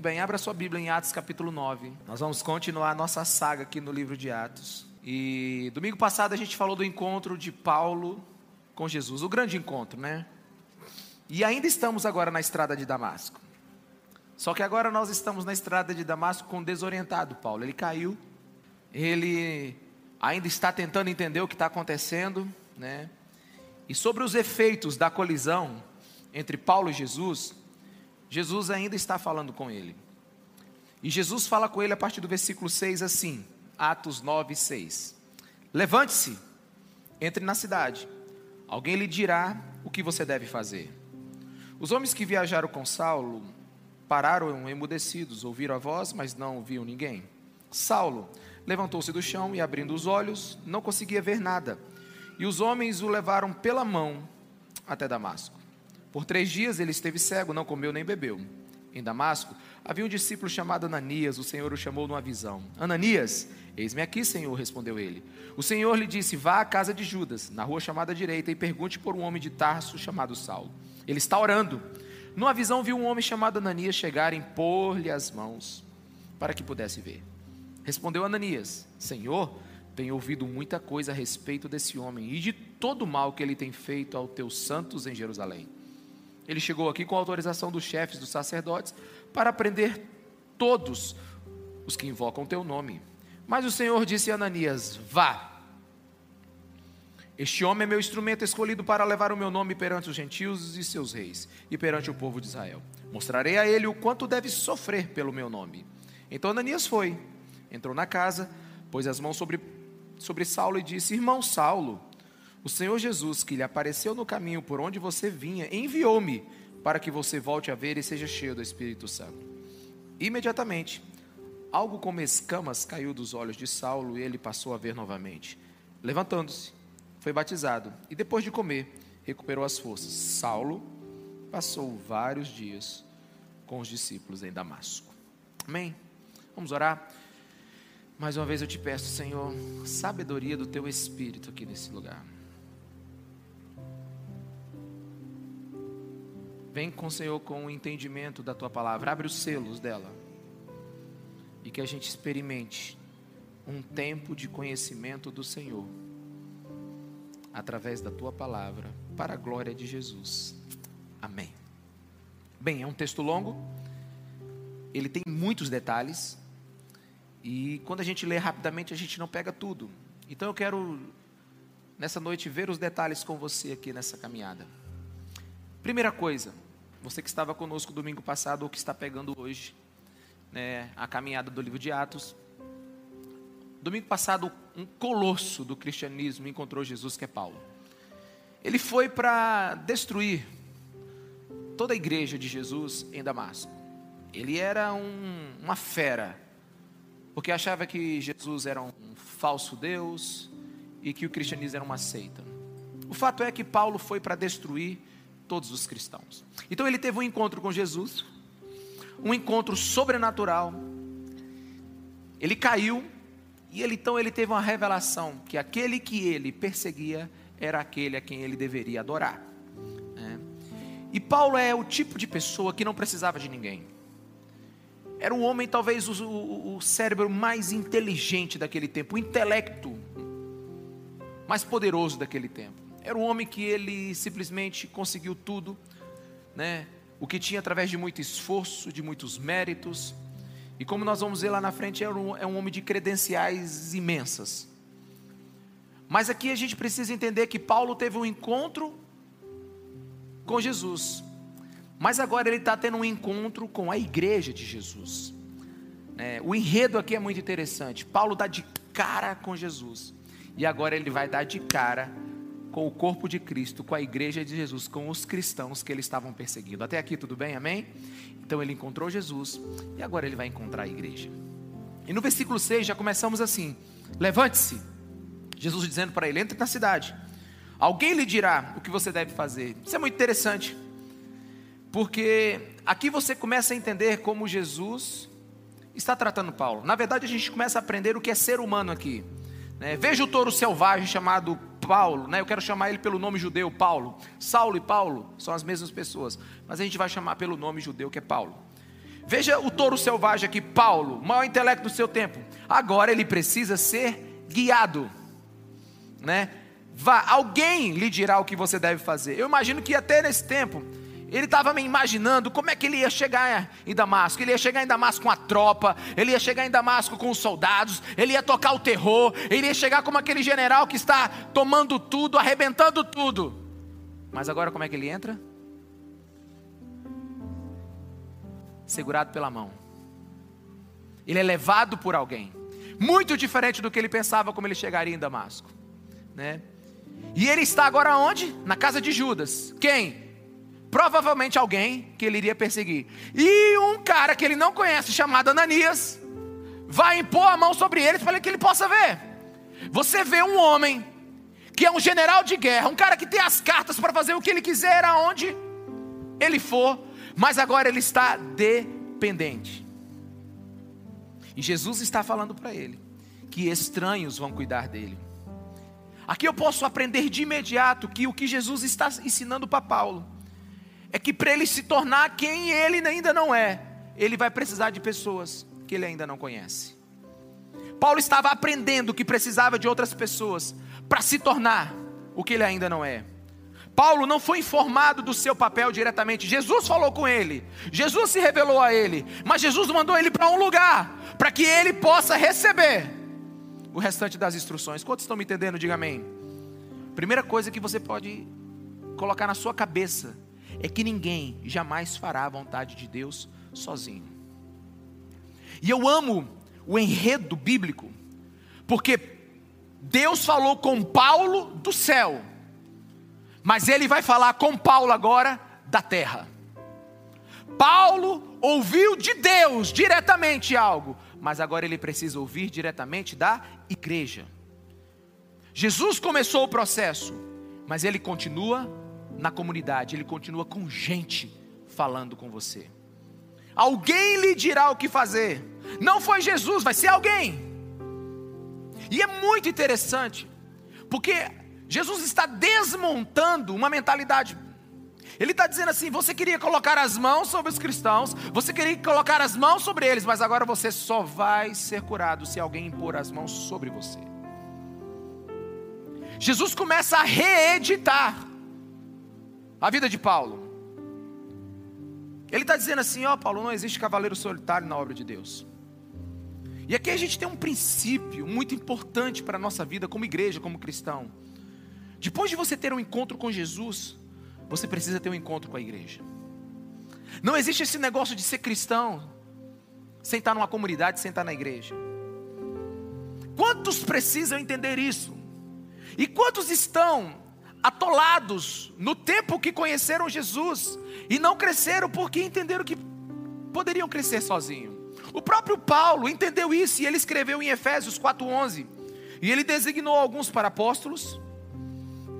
Muito bem, abra sua Bíblia em Atos capítulo 9. Nós vamos continuar a nossa saga aqui no livro de Atos. E domingo passado a gente falou do encontro de Paulo com Jesus, o grande encontro, né? E ainda estamos agora na estrada de Damasco. Só que agora nós estamos na estrada de Damasco com desorientado Paulo. Ele caiu, ele ainda está tentando entender o que está acontecendo, né? E sobre os efeitos da colisão entre Paulo e Jesus, Jesus ainda está falando com ele. E Jesus fala com ele a partir do versículo 6 assim, Atos 9, 6. Levante-se, entre na cidade, alguém lhe dirá o que você deve fazer. Os homens que viajaram com Saulo pararam emudecidos, ouviram a voz, mas não viam ninguém. Saulo levantou-se do chão e, abrindo os olhos, não conseguia ver nada. E os homens o levaram pela mão até Damasco. Por três dias ele esteve cego, não comeu nem bebeu. Em Damasco havia um discípulo chamado Ananias, o Senhor o chamou numa visão. Ananias, eis-me aqui, Senhor, respondeu ele. O Senhor lhe disse: Vá à casa de Judas, na rua chamada direita, e pergunte por um homem de Tarso chamado Saulo. Ele está orando. Numa visão viu um homem chamado Ananias chegar e impor-lhe as mãos para que pudesse ver. Respondeu Ananias: Senhor, tenho ouvido muita coisa a respeito desse homem e de todo o mal que ele tem feito aos teus santos em Jerusalém. Ele chegou aqui com autorização dos chefes dos sacerdotes para prender todos os que invocam teu nome. Mas o Senhor disse a Ananias: Vá. Este homem é meu instrumento escolhido para levar o meu nome perante os gentios e seus reis, e perante o povo de Israel. Mostrarei a ele o quanto deve sofrer pelo meu nome. Então Ananias foi, entrou na casa, pôs as mãos sobre, sobre Saulo e disse: Irmão Saulo, o Senhor Jesus, que lhe apareceu no caminho por onde você vinha, enviou-me para que você volte a ver e seja cheio do Espírito Santo. Imediatamente, algo como escamas caiu dos olhos de Saulo e ele passou a ver novamente. Levantando-se, foi batizado e depois de comer, recuperou as forças. Saulo passou vários dias com os discípulos em Damasco. Amém? Vamos orar? Mais uma vez eu te peço, Senhor, sabedoria do teu espírito aqui nesse lugar. Vem com o Senhor com o entendimento da tua palavra. Abre os selos dela. E que a gente experimente um tempo de conhecimento do Senhor através da tua palavra, para a glória de Jesus. Amém. Bem, é um texto longo, ele tem muitos detalhes, e quando a gente lê rapidamente, a gente não pega tudo. Então eu quero, nessa noite, ver os detalhes com você aqui nessa caminhada. Primeira coisa, você que estava conosco domingo passado ou que está pegando hoje, né, a caminhada do livro de Atos. Domingo passado, um colosso do cristianismo encontrou Jesus, que é Paulo. Ele foi para destruir toda a igreja de Jesus em Damasco. Ele era um, uma fera, porque achava que Jesus era um falso Deus e que o cristianismo era uma seita. O fato é que Paulo foi para destruir todos os cristãos. Então ele teve um encontro com Jesus, um encontro sobrenatural. Ele caiu e ele então ele teve uma revelação que aquele que ele perseguia era aquele a quem ele deveria adorar. É. E Paulo é o tipo de pessoa que não precisava de ninguém. Era um homem, talvez, o, o cérebro mais inteligente daquele tempo, o intelecto mais poderoso daquele tempo. Era um homem que ele simplesmente conseguiu tudo, né? O que tinha através de muito esforço, de muitos méritos. E como nós vamos ver lá na frente, é um, é um homem de credenciais imensas. Mas aqui a gente precisa entender que Paulo teve um encontro com Jesus. Mas agora ele está tendo um encontro com a igreja de Jesus. É, o enredo aqui é muito interessante. Paulo dá de cara com Jesus. E agora ele vai dar de cara com o corpo de Cristo, com a igreja de Jesus, com os cristãos que eles estavam perseguindo. Até aqui tudo bem? Amém? Então ele encontrou Jesus e agora ele vai encontrar a igreja. E no versículo 6 já começamos assim: Levante-se. Jesus dizendo para ele: Entre na cidade. Alguém lhe dirá o que você deve fazer. Isso é muito interessante. Porque aqui você começa a entender como Jesus está tratando Paulo. Na verdade, a gente começa a aprender o que é ser humano aqui. Né? Veja o touro selvagem chamado Paulo, né? eu quero chamar ele pelo nome judeu, Paulo. Saulo e Paulo são as mesmas pessoas, mas a gente vai chamar pelo nome judeu que é Paulo. Veja o touro selvagem aqui, Paulo, maior intelecto do seu tempo. Agora ele precisa ser guiado, né? Vá, alguém lhe dirá o que você deve fazer. Eu imagino que até nesse tempo ele estava me imaginando como é que ele ia chegar em Damasco. Ele ia chegar em Damasco com a tropa, ele ia chegar em Damasco com os soldados, ele ia tocar o terror, ele ia chegar como aquele general que está tomando tudo, arrebentando tudo. Mas agora como é que ele entra? Segurado pela mão. Ele é levado por alguém. Muito diferente do que ele pensava como ele chegaria em Damasco, né? E ele está agora onde? Na casa de Judas. Quem? Provavelmente alguém que ele iria perseguir. E um cara que ele não conhece, chamado Ananias, vai impor a mão sobre ele para que ele possa ver. Você vê um homem que é um general de guerra, um cara que tem as cartas para fazer o que ele quiser aonde ele for, mas agora ele está dependente. E Jesus está falando para ele que estranhos vão cuidar dele. Aqui eu posso aprender de imediato que o que Jesus está ensinando para Paulo é que para ele se tornar quem ele ainda não é, ele vai precisar de pessoas que ele ainda não conhece. Paulo estava aprendendo que precisava de outras pessoas para se tornar o que ele ainda não é. Paulo não foi informado do seu papel diretamente. Jesus falou com ele, Jesus se revelou a ele, mas Jesus mandou ele para um lugar para que ele possa receber o restante das instruções. Quantos estão me entendendo? Diga amém. Primeira coisa que você pode colocar na sua cabeça é que ninguém jamais fará a vontade de Deus sozinho. E eu amo o enredo bíblico, porque Deus falou com Paulo do céu, mas ele vai falar com Paulo agora da terra. Paulo ouviu de Deus diretamente algo, mas agora ele precisa ouvir diretamente da igreja. Jesus começou o processo, mas ele continua na comunidade, ele continua com gente falando com você. Alguém lhe dirá o que fazer. Não foi Jesus, vai ser alguém. E é muito interessante, porque Jesus está desmontando uma mentalidade. Ele está dizendo assim: você queria colocar as mãos sobre os cristãos, você queria colocar as mãos sobre eles, mas agora você só vai ser curado se alguém impor as mãos sobre você. Jesus começa a reeditar a vida de Paulo. Ele está dizendo assim: Ó, Paulo, não existe cavaleiro solitário na obra de Deus. E aqui a gente tem um princípio muito importante para a nossa vida como igreja, como cristão. Depois de você ter um encontro com Jesus, você precisa ter um encontro com a igreja. Não existe esse negócio de ser cristão sem estar numa comunidade, sem estar na igreja. Quantos precisam entender isso? E quantos estão atolados no tempo que conheceram Jesus e não cresceram porque entenderam que poderiam crescer sozinhos. O próprio Paulo entendeu isso e ele escreveu em Efésios 4:11. E ele designou alguns para apóstolos,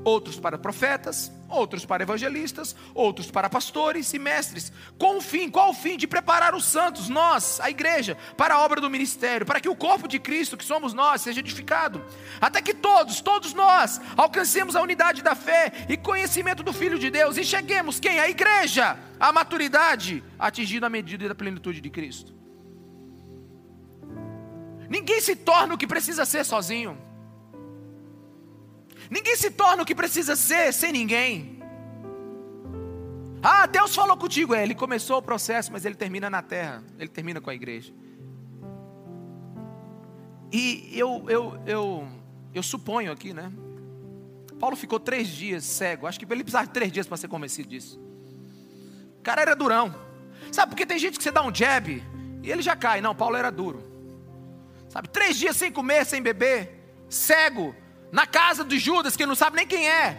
outros para profetas, outros para evangelistas, outros para pastores e mestres. Com o fim, qual o fim? De preparar os santos, nós, a igreja, para a obra do ministério, para que o corpo de Cristo, que somos nós, seja edificado. Até que todos, todos nós, alcancemos a unidade da fé e conhecimento do Filho de Deus e cheguemos, quem? A igreja, a maturidade, atingindo a medida da plenitude de Cristo. Ninguém se torna o que precisa ser sozinho. Ninguém se torna o que precisa ser sem ninguém. Ah, Deus falou contigo. É, ele começou o processo, mas ele termina na terra. Ele termina com a igreja. E eu, eu, eu, eu suponho aqui, né? Paulo ficou três dias cego. Acho que ele precisava de três dias para ser convencido disso. O cara era durão. Sabe, porque tem gente que você dá um jab e ele já cai. Não, Paulo era duro. Sabe, três dias sem comer, sem beber, cego, na casa de Judas, que ele não sabe nem quem é,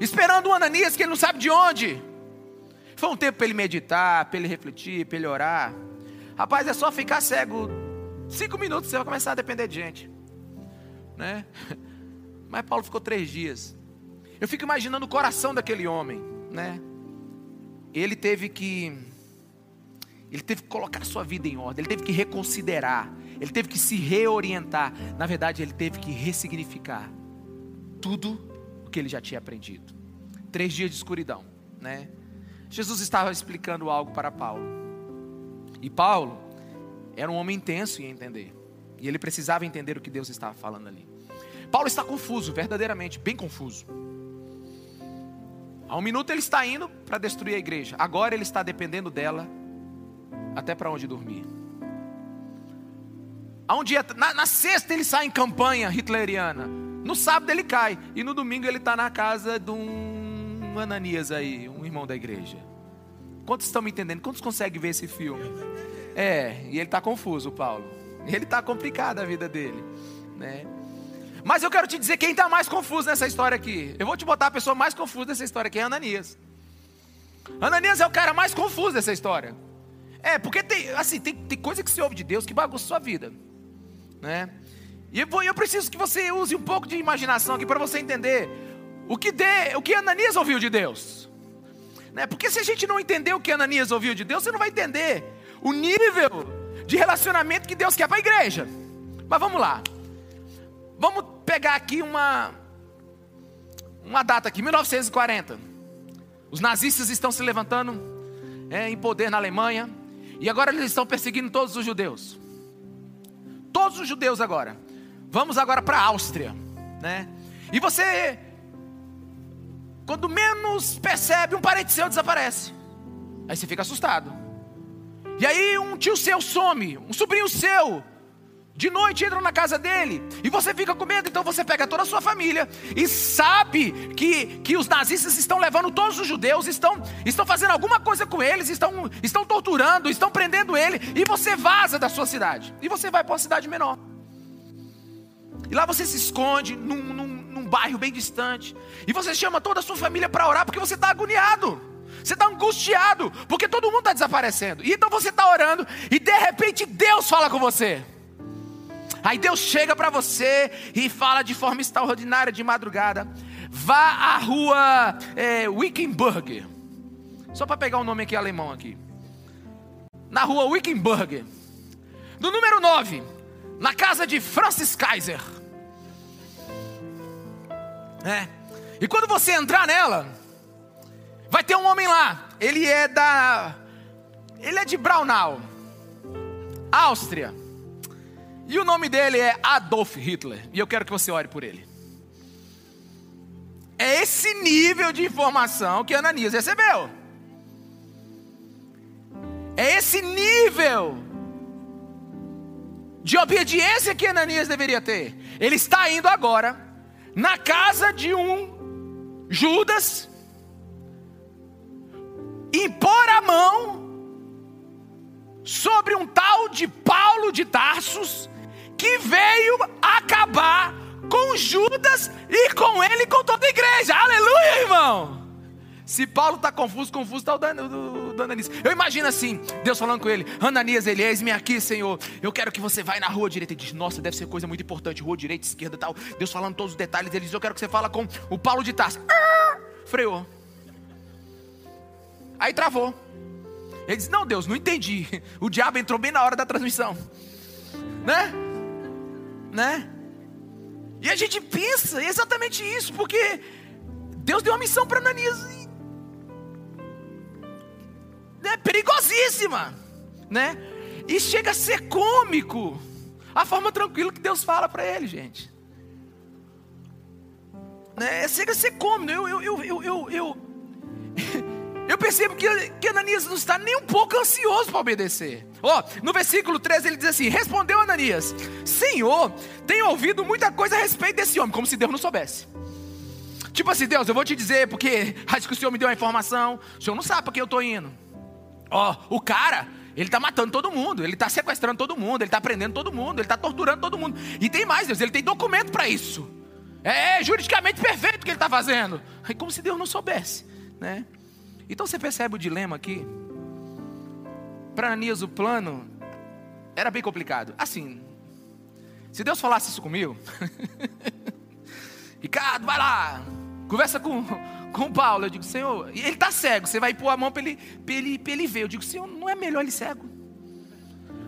esperando o Ananias, que ele não sabe de onde. Foi um tempo para ele meditar, para ele refletir, para ele orar. Rapaz, é só ficar cego cinco minutos, você vai começar a depender de gente. Né? Mas Paulo ficou três dias. Eu fico imaginando o coração daquele homem, né? Ele teve que, ele teve que colocar a sua vida em ordem, ele teve que reconsiderar, ele teve que se reorientar. Na verdade, ele teve que ressignificar tudo o que ele já tinha aprendido. Três dias de escuridão, né? Jesus estava explicando algo para Paulo. E Paulo era um homem intenso em entender. E ele precisava entender o que Deus estava falando ali. Paulo está confuso, verdadeiramente, bem confuso. Há um minuto ele está indo para destruir a igreja. Agora ele está dependendo dela até para onde dormir. Há um dia, na, na, sexta ele sai em campanha hitleriana. No sábado ele cai. E no domingo ele está na casa de um Ananias aí, um irmão da igreja. Quantos estão me entendendo? Quantos conseguem ver esse filme? É, e ele está confuso, Paulo. Ele está complicado a vida dele, né? Mas eu quero te dizer quem está mais confuso nessa história aqui. Eu vou te botar a pessoa mais confusa dessa história aqui, é Ananias. Ananias é o cara mais confuso dessa história. É, porque tem, assim, tem, tem coisa que se ouve de Deus que bagunça a sua vida. Né? E eu, preciso que você use um pouco de imaginação aqui para você entender o que, de, o que Ananias ouviu de Deus. Né? Porque se a gente não entender o que Ananias ouviu de Deus, você não vai entender o nível de relacionamento que Deus quer para a igreja. Mas vamos lá. Vamos pegar aqui uma uma data aqui, 1940. Os nazistas estão se levantando é, em poder na Alemanha e agora eles estão perseguindo todos os judeus. Todos os judeus agora. Vamos agora para a Áustria, né? E você quando menos percebe, um parente seu desaparece. Aí você fica assustado. E aí um tio seu some, um sobrinho seu de noite entram na casa dele e você fica com medo, então você pega toda a sua família e sabe que, que os nazistas estão levando todos os judeus, estão, estão fazendo alguma coisa com eles, estão, estão torturando, estão prendendo ele, e você vaza da sua cidade e você vai para uma cidade menor. E lá você se esconde num, num, num bairro bem distante, e você chama toda a sua família para orar porque você está agoniado. Você está angustiado, porque todo mundo está desaparecendo. E então você está orando, e de repente Deus fala com você. Aí Deus chega para você e fala de forma extraordinária de madrugada. Vá à rua é, Wickenburg. Só para pegar o um nome aqui alemão aqui. Na rua Wickenburg. No número 9. Na casa de Francis Kaiser. É. E quando você entrar nela, vai ter um homem lá. Ele é da. Ele é de Braunau, Áustria. E o nome dele é Adolf Hitler. E eu quero que você ore por ele. É esse nível de informação que Ananias recebeu. É esse nível de obediência que Ananias deveria ter. Ele está indo agora na casa de um Judas, impor a mão sobre um tal de Paulo de Tarsus, que veio acabar com Judas e com ele e com toda a igreja. Aleluia, irmão. Se Paulo está confuso, confuso está o do, Ananias. Eu imagino assim, Deus falando com ele, Ananias, ele eis-me aqui, Senhor. Eu quero que você vá na rua direita. Ele diz, nossa, deve ser coisa muito importante, rua direita, esquerda tal. Deus falando todos os detalhes. Ele diz, eu quero que você fala com o Paulo de Tarso. Ah, freou. Aí travou. Ele diz, não, Deus, não entendi. O diabo entrou bem na hora da transmissão. Né? né? E a gente pensa exatamente isso, porque Deus deu uma missão para Ananias. É perigosíssima, né? E chega a ser cômico a forma tranquila que Deus fala para ele, gente. Né? Chega a ser cômico. Eu, eu, eu, eu, eu, eu, eu percebo que, que Ananias não está nem um pouco ansioso para obedecer. Ó, oh, no versículo 13 ele diz assim: Respondeu Ananias: Senhor, tenho ouvido muita coisa a respeito desse homem, como se Deus não soubesse. Tipo assim, Deus, eu vou te dizer, porque acho que o Senhor me deu a informação, o Senhor não sabe para quem eu estou indo. Ó, o cara, ele está matando todo mundo, ele está sequestrando todo mundo, ele está prendendo todo mundo, ele está torturando todo mundo. E tem mais, Deus, ele tem documento para isso. É, é juridicamente perfeito o que ele está fazendo. É como se Deus não soubesse, né? Então você percebe o dilema aqui? Para Ananias o plano era bem complicado. Assim, se Deus falasse isso comigo, Ricardo, vai lá, conversa com, com Paulo. Eu digo, Senhor, ele está cego, você vai pôr a mão para ele, ele, ele ver. Eu digo, Senhor, não é melhor ele cego?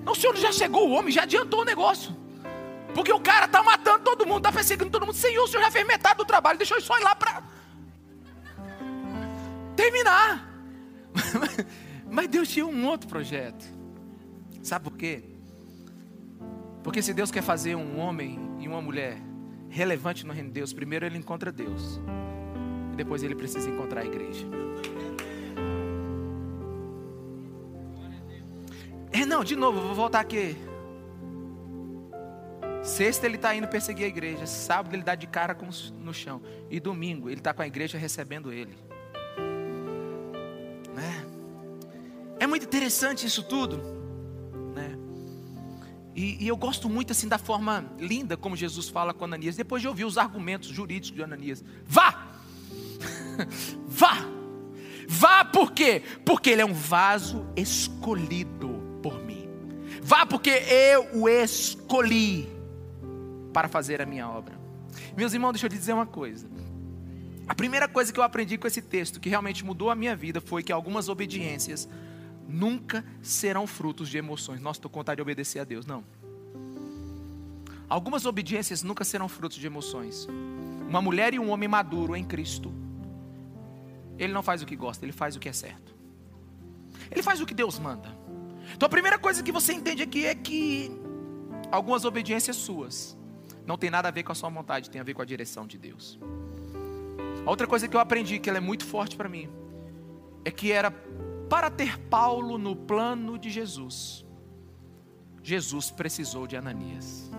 Não, o Senhor já chegou o homem, já adiantou o negócio. Porque o cara está matando todo mundo, está perseguindo todo mundo. Senhor, o Senhor já fez metade do trabalho, deixou ele só ir lá para terminar. Mas Deus tinha um outro projeto. Sabe por quê? Porque se Deus quer fazer um homem e uma mulher relevante no reino de Deus, primeiro ele encontra Deus. E depois ele precisa encontrar a igreja. É, não, de novo, vou voltar aqui. Sexta ele está indo perseguir a igreja. Sábado ele dá de cara com, no chão. E domingo ele está com a igreja recebendo ele. Né? É muito interessante isso tudo. E, e, eu gosto muito assim da forma linda como Jesus fala com Ananias. Depois de ouvir os argumentos jurídicos de Ananias, vá, vá, vá por quê? Porque ele é um vaso escolhido por mim. Vá porque eu o escolhi para fazer a minha obra. Meus irmãos, deixa eu te dizer uma coisa. A primeira coisa que eu aprendi com esse texto, que realmente mudou a minha vida, foi que algumas obediências nunca serão frutos de emoções. Nossa, estou com vontade de obedecer a Deus. Não. Algumas obediências nunca serão frutos de emoções. Uma mulher e um homem maduro em Cristo, ele não faz o que gosta, ele faz o que é certo. Ele faz o que Deus manda. Então a primeira coisa que você entende aqui é que algumas obediências suas não tem nada a ver com a sua vontade, tem a ver com a direção de Deus. A outra coisa que eu aprendi, que ela é muito forte para mim, é que era para ter Paulo no plano de Jesus, Jesus precisou de Ananias.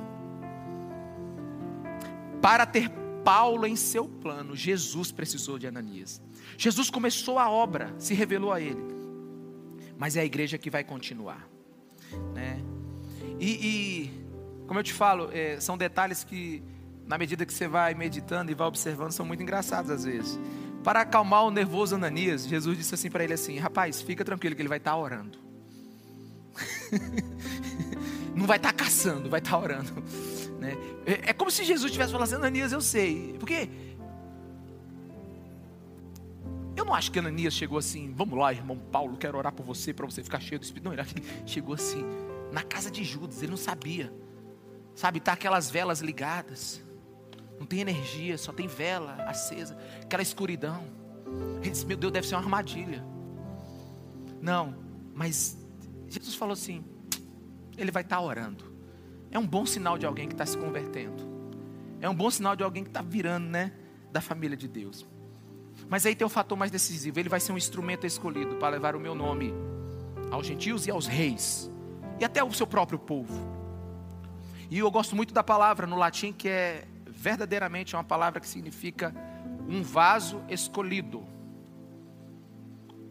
Para ter Paulo em seu plano, Jesus precisou de Ananias. Jesus começou a obra, se revelou a ele, mas é a igreja que vai continuar, né? E, e como eu te falo, é, são detalhes que, na medida que você vai meditando e vai observando, são muito engraçados às vezes. Para acalmar o nervoso Ananias, Jesus disse assim para ele assim: Rapaz, fica tranquilo que ele vai estar tá orando. Não vai estar tá caçando, vai estar tá orando. Né? É, é como se Jesus tivesse falando assim: Ananias, eu sei. Porque eu não acho que Ananias chegou assim, vamos lá, irmão Paulo, quero orar por você, para você ficar cheio do Espírito. Não, ele chegou assim, na casa de Judas, ele não sabia. Sabe, tá aquelas velas ligadas. Não tem energia, só tem vela acesa, aquela escuridão. Ele disse: Meu Deus, deve ser uma armadilha. Não, mas Jesus falou assim: Ele vai estar orando. É um bom sinal de alguém que está se convertendo. É um bom sinal de alguém que está virando, né? Da família de Deus. Mas aí tem o fator mais decisivo: Ele vai ser um instrumento escolhido para levar o meu nome aos gentios e aos reis, e até ao seu próprio povo. E eu gosto muito da palavra no latim que é verdadeiramente uma palavra que significa um vaso escolhido.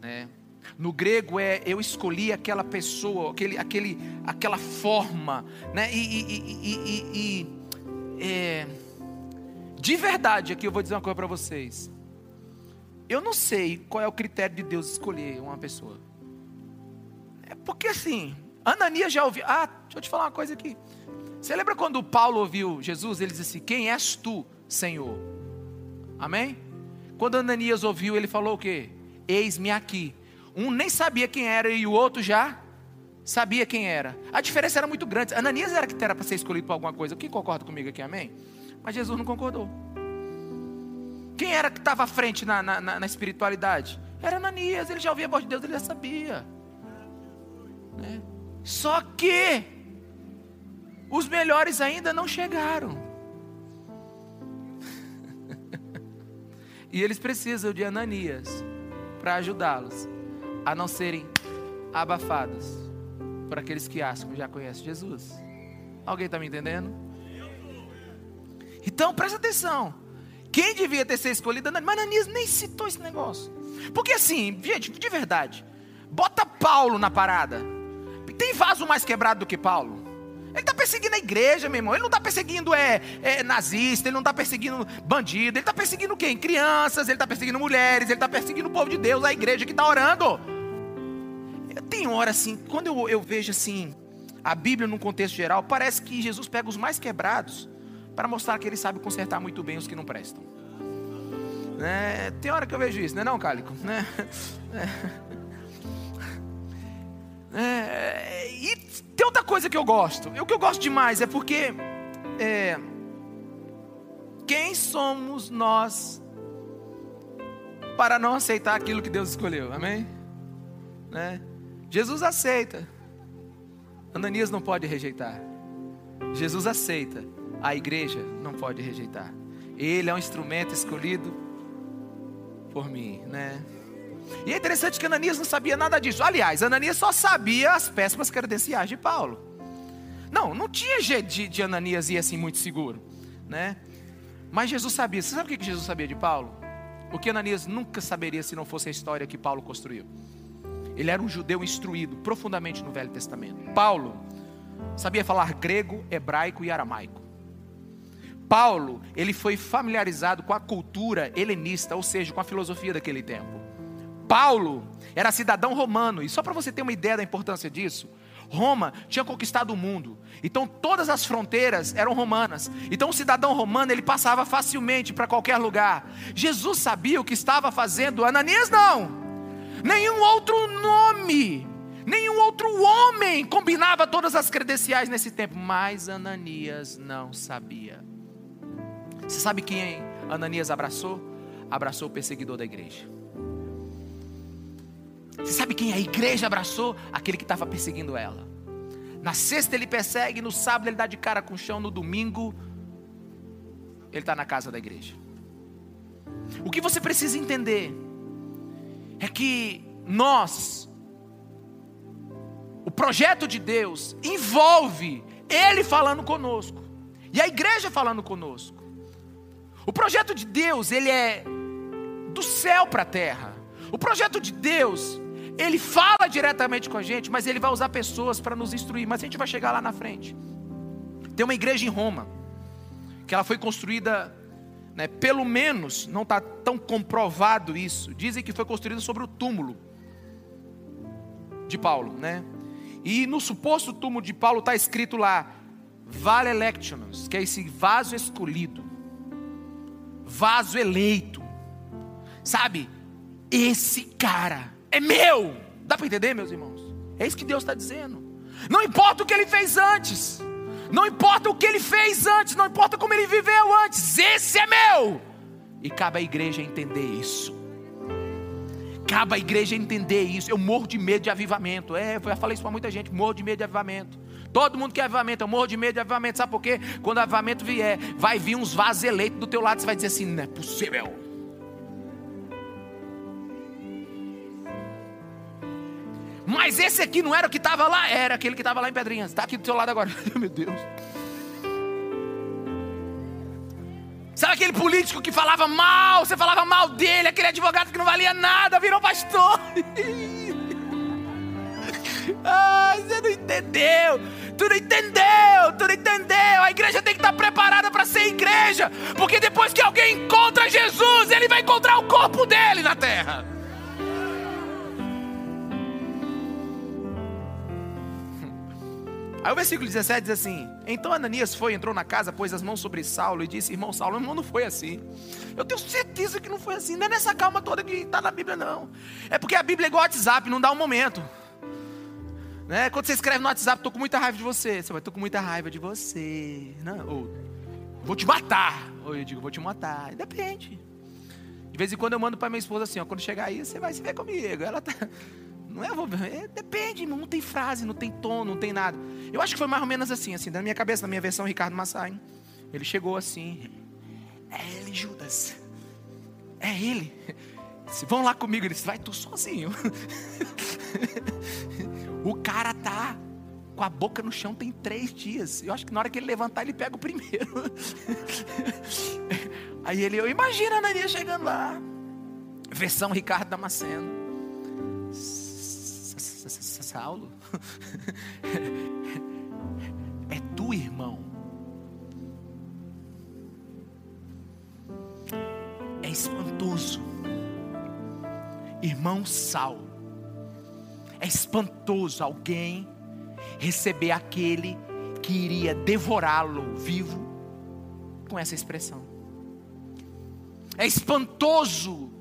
É. No grego é eu escolhi aquela pessoa, aquele, aquele, aquela forma, né? E, e, e, e é, de verdade, aqui eu vou dizer uma coisa para vocês. Eu não sei qual é o critério de Deus escolher uma pessoa. É porque assim, Ananias já ouviu. Ah, deixa eu te falar uma coisa aqui. Você lembra quando Paulo ouviu Jesus? Ele disse assim: Quem és tu, Senhor? Amém? Quando Ananias ouviu, ele falou o quê? Eis-me aqui. Um nem sabia quem era e o outro já sabia quem era. A diferença era muito grande. Ananias era que era para ser escolhido para alguma coisa. Quem concorda comigo aqui, amém? Mas Jesus não concordou. Quem era que estava à frente na, na, na, espiritualidade? Era Ananias, ele já ouvia a voz de Deus, ele já sabia. Né? Só que os melhores ainda não chegaram. e eles precisam de Ananias para ajudá-los a não serem abafados por aqueles que acham que já conhecem Jesus. Alguém está me entendendo? Então presta atenção. Quem devia ter sido escolhido? Mas Ananias nem citou esse negócio. Porque assim, gente, de verdade, bota Paulo na parada. Tem vaso mais quebrado do que Paulo? Ele está perseguindo a igreja, meu irmão. Ele não está perseguindo é, é, nazista, ele não está perseguindo bandido. Ele está perseguindo quem? Crianças, ele está perseguindo mulheres, ele está perseguindo o povo de Deus, a igreja que está orando. Tem hora assim, quando eu, eu vejo assim, a Bíblia num contexto geral, parece que Jesus pega os mais quebrados para mostrar que ele sabe consertar muito bem os que não prestam. É, tem hora que eu vejo isso, não é não, Cálico? Né? É, é, e tem outra coisa que eu gosto. O que eu gosto demais é porque é, quem somos nós para não aceitar aquilo que Deus escolheu? Amém? Né? Jesus aceita. Ananias não pode rejeitar. Jesus aceita, a igreja não pode rejeitar. Ele é um instrumento escolhido por mim, né? E é interessante que Ananias não sabia nada disso. Aliás, Ananias só sabia as péssimas credenciais de Paulo. Não, não tinha jeito de, de Ananias ir assim muito seguro, né? Mas Jesus sabia. Você sabe o que Jesus sabia de Paulo? O que Ananias nunca saberia se não fosse a história que Paulo construiu. Ele era um judeu instruído profundamente no Velho Testamento. Paulo sabia falar grego, hebraico e aramaico. Paulo, ele foi familiarizado com a cultura helenista, ou seja, com a filosofia daquele tempo. Paulo era cidadão romano, e só para você ter uma ideia da importância disso, Roma tinha conquistado o mundo. Então todas as fronteiras eram romanas. Então o cidadão romano ele passava facilmente para qualquer lugar. Jesus sabia o que estava fazendo. Ananias não. Nenhum outro nome, nenhum outro homem combinava todas as credenciais nesse tempo, mas Ananias não sabia. Você sabe quem Ananias abraçou? Abraçou o perseguidor da igreja. Você sabe quem a igreja abraçou? Aquele que estava perseguindo ela. Na sexta ele persegue, no sábado ele dá de cara com o chão, no domingo ele está na casa da igreja. O que você precisa entender é que nós, o projeto de Deus envolve Ele falando conosco e a igreja falando conosco. O projeto de Deus, ele é do céu para a terra. O projeto de Deus, ele fala diretamente com a gente, mas ele vai usar pessoas para nos instruir. Mas a gente vai chegar lá na frente. Tem uma igreja em Roma, que ela foi construída, né, pelo menos, não está tão comprovado isso. Dizem que foi construída sobre o túmulo de Paulo, né? E no suposto túmulo de Paulo está escrito lá, Vale Electionos, que é esse vaso escolhido, vaso eleito, sabe? Esse cara é meu. Dá para entender, meus irmãos? É isso que Deus está dizendo. Não importa o que ele fez antes, não importa o que ele fez antes, não importa como ele viveu antes, esse é meu. E cabe à igreja entender isso. Cabe à igreja entender isso. Eu morro de medo de avivamento. É, eu já falei isso para muita gente. Morro de medo de avivamento. Todo mundo quer avivamento. Eu morro de medo de avivamento. Sabe por quê? Quando o avivamento vier, vai vir uns vasos eleitos do teu lado. Você vai dizer assim: não é possível. Mas esse aqui não era o que estava lá, era aquele que estava lá em Pedrinhas. Está aqui do seu lado agora. Meu Deus. Sabe aquele político que falava mal, você falava mal dele, aquele advogado que não valia nada, virou pastor. Ai, você não entendeu. Tu não entendeu, tu não entendeu. A igreja tem que estar preparada para ser igreja, porque depois que alguém encontra Jesus, ele vai encontrar o corpo dele na terra. Aí o versículo 17 diz assim: Então Ananias foi, entrou na casa, pôs as mãos sobre Saulo e disse: Irmão Saulo, irmão, não foi assim. Eu tenho certeza que não foi assim. Não é nessa calma toda que está na Bíblia, não. É porque a Bíblia é igual WhatsApp, não dá um momento. Né? Quando você escreve no WhatsApp, estou com muita raiva de você. Você vai, estou com muita raiva de você. Não, ou, vou te matar. Ou eu digo, vou te matar. Depende. De vez em quando eu mando para minha esposa assim: ó, quando chegar aí, você vai se ver comigo. Ela tá. Não é, é, depende, não tem frase, não tem tom, não tem nada. Eu acho que foi mais ou menos assim, assim, na minha cabeça, na minha versão, Ricardo Massai. Ele chegou assim. É ele, Judas. É ele. Vão lá comigo, ele disse, vai tu sozinho. o cara tá com a boca no chão tem três dias. Eu acho que na hora que ele levantar, ele pega o primeiro. Aí ele, eu imagino a Anania chegando lá. Versão Ricardo Damasceno. Saulo, é tu, irmão. É espantoso, irmão Saulo. É espantoso alguém receber aquele que iria devorá-lo vivo com essa expressão. É espantoso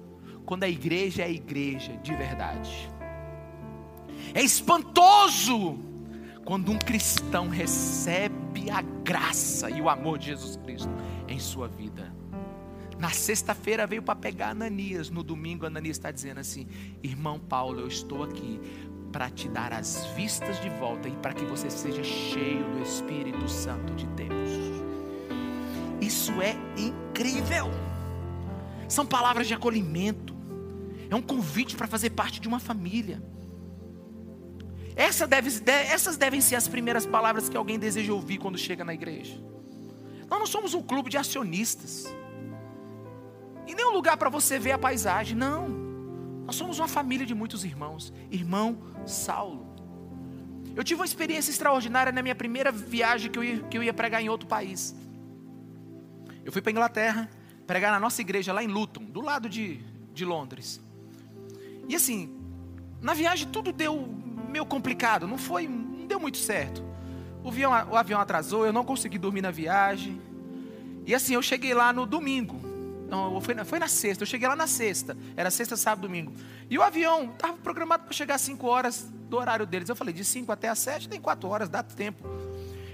quando a igreja é a igreja de verdade. É espantoso quando um cristão recebe a graça e o amor de Jesus Cristo em sua vida. Na sexta-feira veio para pegar Ananias, no domingo Ananias está dizendo assim: Irmão Paulo, eu estou aqui para te dar as vistas de volta e para que você seja cheio do Espírito Santo de Deus. Isso é incrível. São palavras de acolhimento. É um convite para fazer parte de uma família. Essa deve, essas devem ser as primeiras palavras que alguém deseja ouvir quando chega na igreja. Nós não somos um clube de acionistas. E nem um lugar para você ver a paisagem. Não. Nós somos uma família de muitos irmãos. Irmão Saulo. Eu tive uma experiência extraordinária na minha primeira viagem que eu ia, que eu ia pregar em outro país. Eu fui para Inglaterra, pregar na nossa igreja lá em Luton, do lado de, de Londres. E assim, na viagem tudo deu meio complicado, não foi, não deu muito certo. O avião, o avião atrasou, eu não consegui dormir na viagem. E assim, eu cheguei lá no domingo. Não, foi na, foi na sexta, eu cheguei lá na sexta. Era sexta, sábado, domingo. E o avião estava programado para chegar às 5 horas do horário deles. Eu falei, de 5 até às 7 tem 4 horas, dá tempo.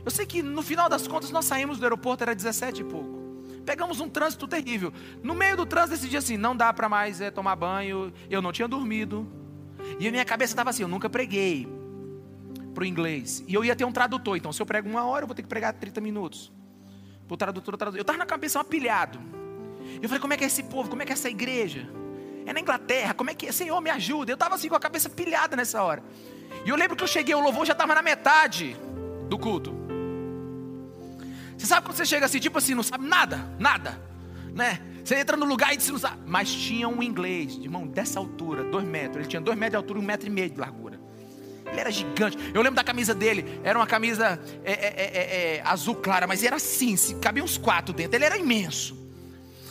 Eu sei que no final das contas nós saímos do aeroporto, era 17 e pouco. Pegamos um trânsito terrível. No meio do trânsito decidi assim, não dá para mais é, tomar banho. Eu não tinha dormido. E a minha cabeça estava assim, eu nunca preguei para o inglês. E eu ia ter um tradutor. Então, se eu prego uma hora, eu vou ter que pregar 30 minutos. O tradutor, tradutor. Eu estava na cabeça um apilhado. Eu falei, como é que é esse povo? Como é que é essa igreja? É na Inglaterra, como é que é? Senhor, me ajuda. Eu estava assim com a cabeça pilhada nessa hora. E eu lembro que eu cheguei, o louvor já estava na metade do culto. Você sabe quando você chega assim, tipo assim, não sabe nada, nada, né? Você entra no lugar e diz, não sabe. Mas tinha um inglês, irmão, dessa altura, dois metros. Ele tinha dois metros de altura um metro e meio de largura. Ele era gigante. Eu lembro da camisa dele. Era uma camisa é, é, é, é azul clara, mas era assim, se cabia uns quatro dentro. Ele era imenso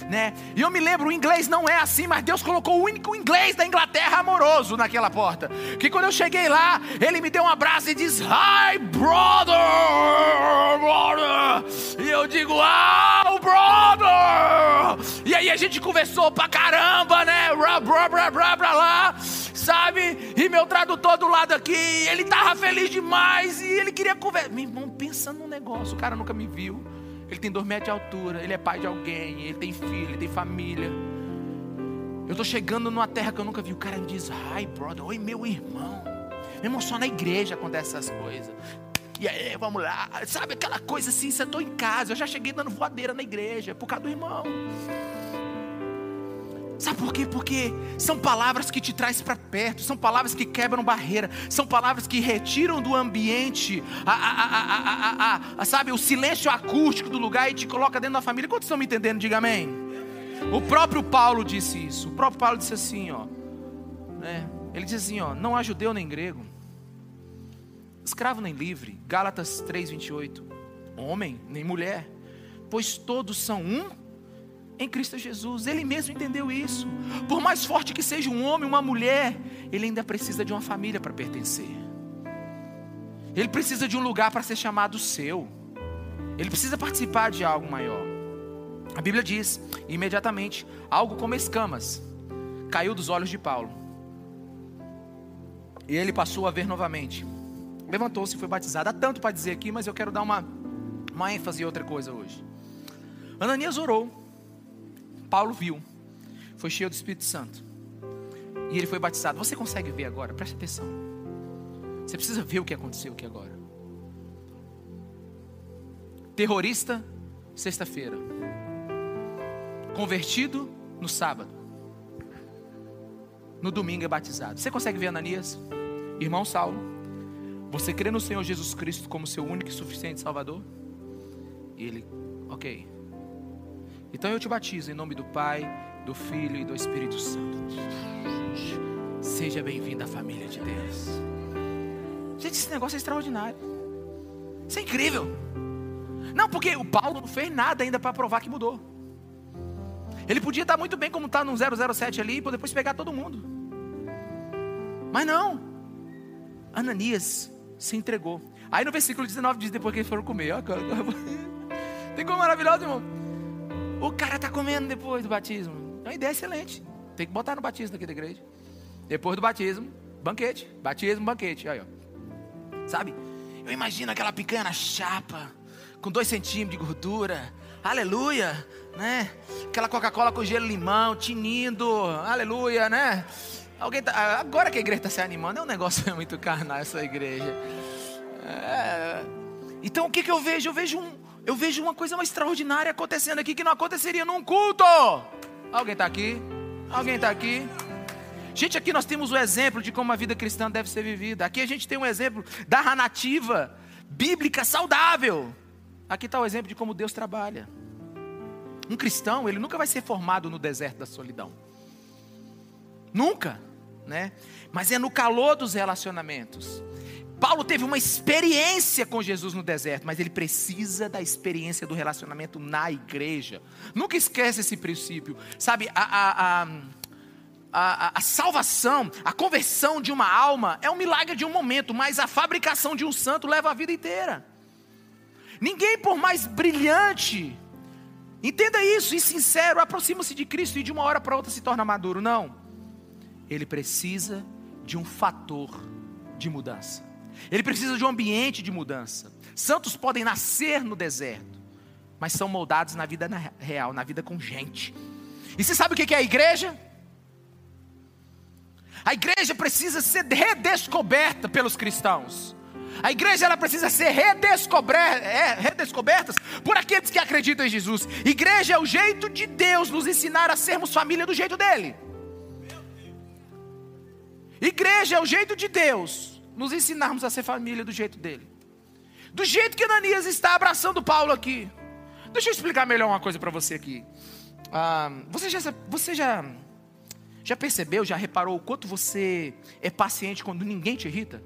né? E eu me lembro, o inglês não é assim, mas Deus colocou o único inglês da Inglaterra amoroso naquela porta. Que quando eu cheguei lá, ele me deu um abraço e diz: Hi, brother, brother. E eu digo: Oh, brother. E aí a gente conversou pra caramba, né? Bra, bra, bra, bra, bra lá sabe? E meu tradutor do lado aqui, ele tava feliz demais e ele queria conversar. Meu irmão, pensa num negócio, o cara nunca me viu. Ele tem dois metros de altura, ele é pai de alguém, ele tem filho, ele tem família. Eu estou chegando numa terra que eu nunca vi. O cara me diz, hi brother, oi meu irmão. Meu irmão, só na igreja acontece essas coisas. E aí, vamos lá. Sabe aquela coisa assim, você estou em casa, eu já cheguei dando voadeira na igreja, por causa do irmão. Sabe por quê? Porque são palavras que te traz para perto, são palavras que quebram barreira, são palavras que retiram do ambiente, a, a, a, sabe, o silêncio acústico do lugar e te coloca dentro da família. Quantos estão me entendendo? Diga amém. O próprio Paulo disse isso. O próprio Paulo disse assim, ó. Né? Ele diz assim, ó, não há judeu nem grego, escravo nem livre. Gálatas 3:28. Homem nem mulher, pois todos são um em Cristo Jesus. Ele mesmo entendeu isso. Por mais forte que seja um homem, uma mulher, ele ainda precisa de uma família para pertencer. Ele precisa de um lugar para ser chamado seu. Ele precisa participar de algo maior. A Bíblia diz, imediatamente, algo como escamas caiu dos olhos de Paulo. E ele passou a ver novamente. Levantou-se e foi batizado. Há tanto para dizer aqui, mas eu quero dar uma, uma ênfase em outra coisa hoje. Ananias orou Paulo viu, foi cheio do Espírito Santo. E ele foi batizado. Você consegue ver agora? Preste atenção. Você precisa ver o que aconteceu aqui agora. Terrorista, sexta-feira. Convertido no sábado. No domingo é batizado. Você consegue ver Ananias? Irmão Saulo, você crê no Senhor Jesus Cristo como seu único e suficiente Salvador? E ele, ok. Então eu te batizo em nome do Pai, do Filho e do Espírito Santo. Seja bem-vindo à família de Deus. Gente, esse negócio é extraordinário. Isso é incrível. Não, porque o Paulo não fez nada ainda para provar que mudou. Ele podia estar muito bem como está no 007 ali e depois pegar todo mundo. Mas não. Ananias se entregou. Aí no versículo 19 diz depois que eles foram comer. Tem como maravilhoso, irmão. O cara está comendo depois do batismo. É uma ideia excelente. Tem que botar no batismo aqui da igreja. Depois do batismo, banquete. Batismo, banquete. Aí, ó. Sabe? Eu imagino aquela picanha na chapa, com dois centímetros de gordura. Aleluia, né? Aquela Coca-Cola com gelo limão, tinindo. Aleluia, né? Alguém tá, agora que a igreja está se animando, é um negócio muito carnal essa igreja. É. Então o que, que eu vejo? Eu vejo, um, eu vejo uma coisa extraordinária acontecendo aqui que não aconteceria num culto. Alguém está aqui? Alguém está aqui? Gente, aqui nós temos o exemplo de como a vida cristã deve ser vivida. Aqui a gente tem um exemplo da narrativa bíblica saudável. Aqui está o exemplo de como Deus trabalha. Um cristão, ele nunca vai ser formado no deserto da solidão. Nunca, né? Mas é no calor dos relacionamentos. Paulo teve uma experiência com Jesus no deserto, mas ele precisa da experiência do relacionamento na igreja. Nunca esquece esse princípio. Sabe, a, a, a, a, salvação, a conversão de uma alma é um milagre de um momento, mas a fabricação de um santo leva a vida inteira. Ninguém, por mais brilhante, entenda isso, e sincero, aproxima-se de Cristo e de uma hora para outra se torna maduro. Não. Ele precisa de um fator de mudança. Ele precisa de um ambiente de mudança. Santos podem nascer no deserto, mas são moldados na vida real, na vida com gente. E você sabe o que é a igreja? A igreja precisa ser redescoberta pelos cristãos. A igreja ela precisa ser redescoberta, é, redescobertas por aqueles que acreditam em Jesus. Igreja é o jeito de Deus nos ensinar a sermos família do jeito dele. Igreja é o jeito de Deus nos ensinarmos a ser família do jeito dele. Do jeito que Ananias está abraçando Paulo aqui. Deixa eu explicar melhor uma coisa para você aqui. Ah, você já, você já, já percebeu, já reparou o quanto você é paciente quando ninguém te irrita?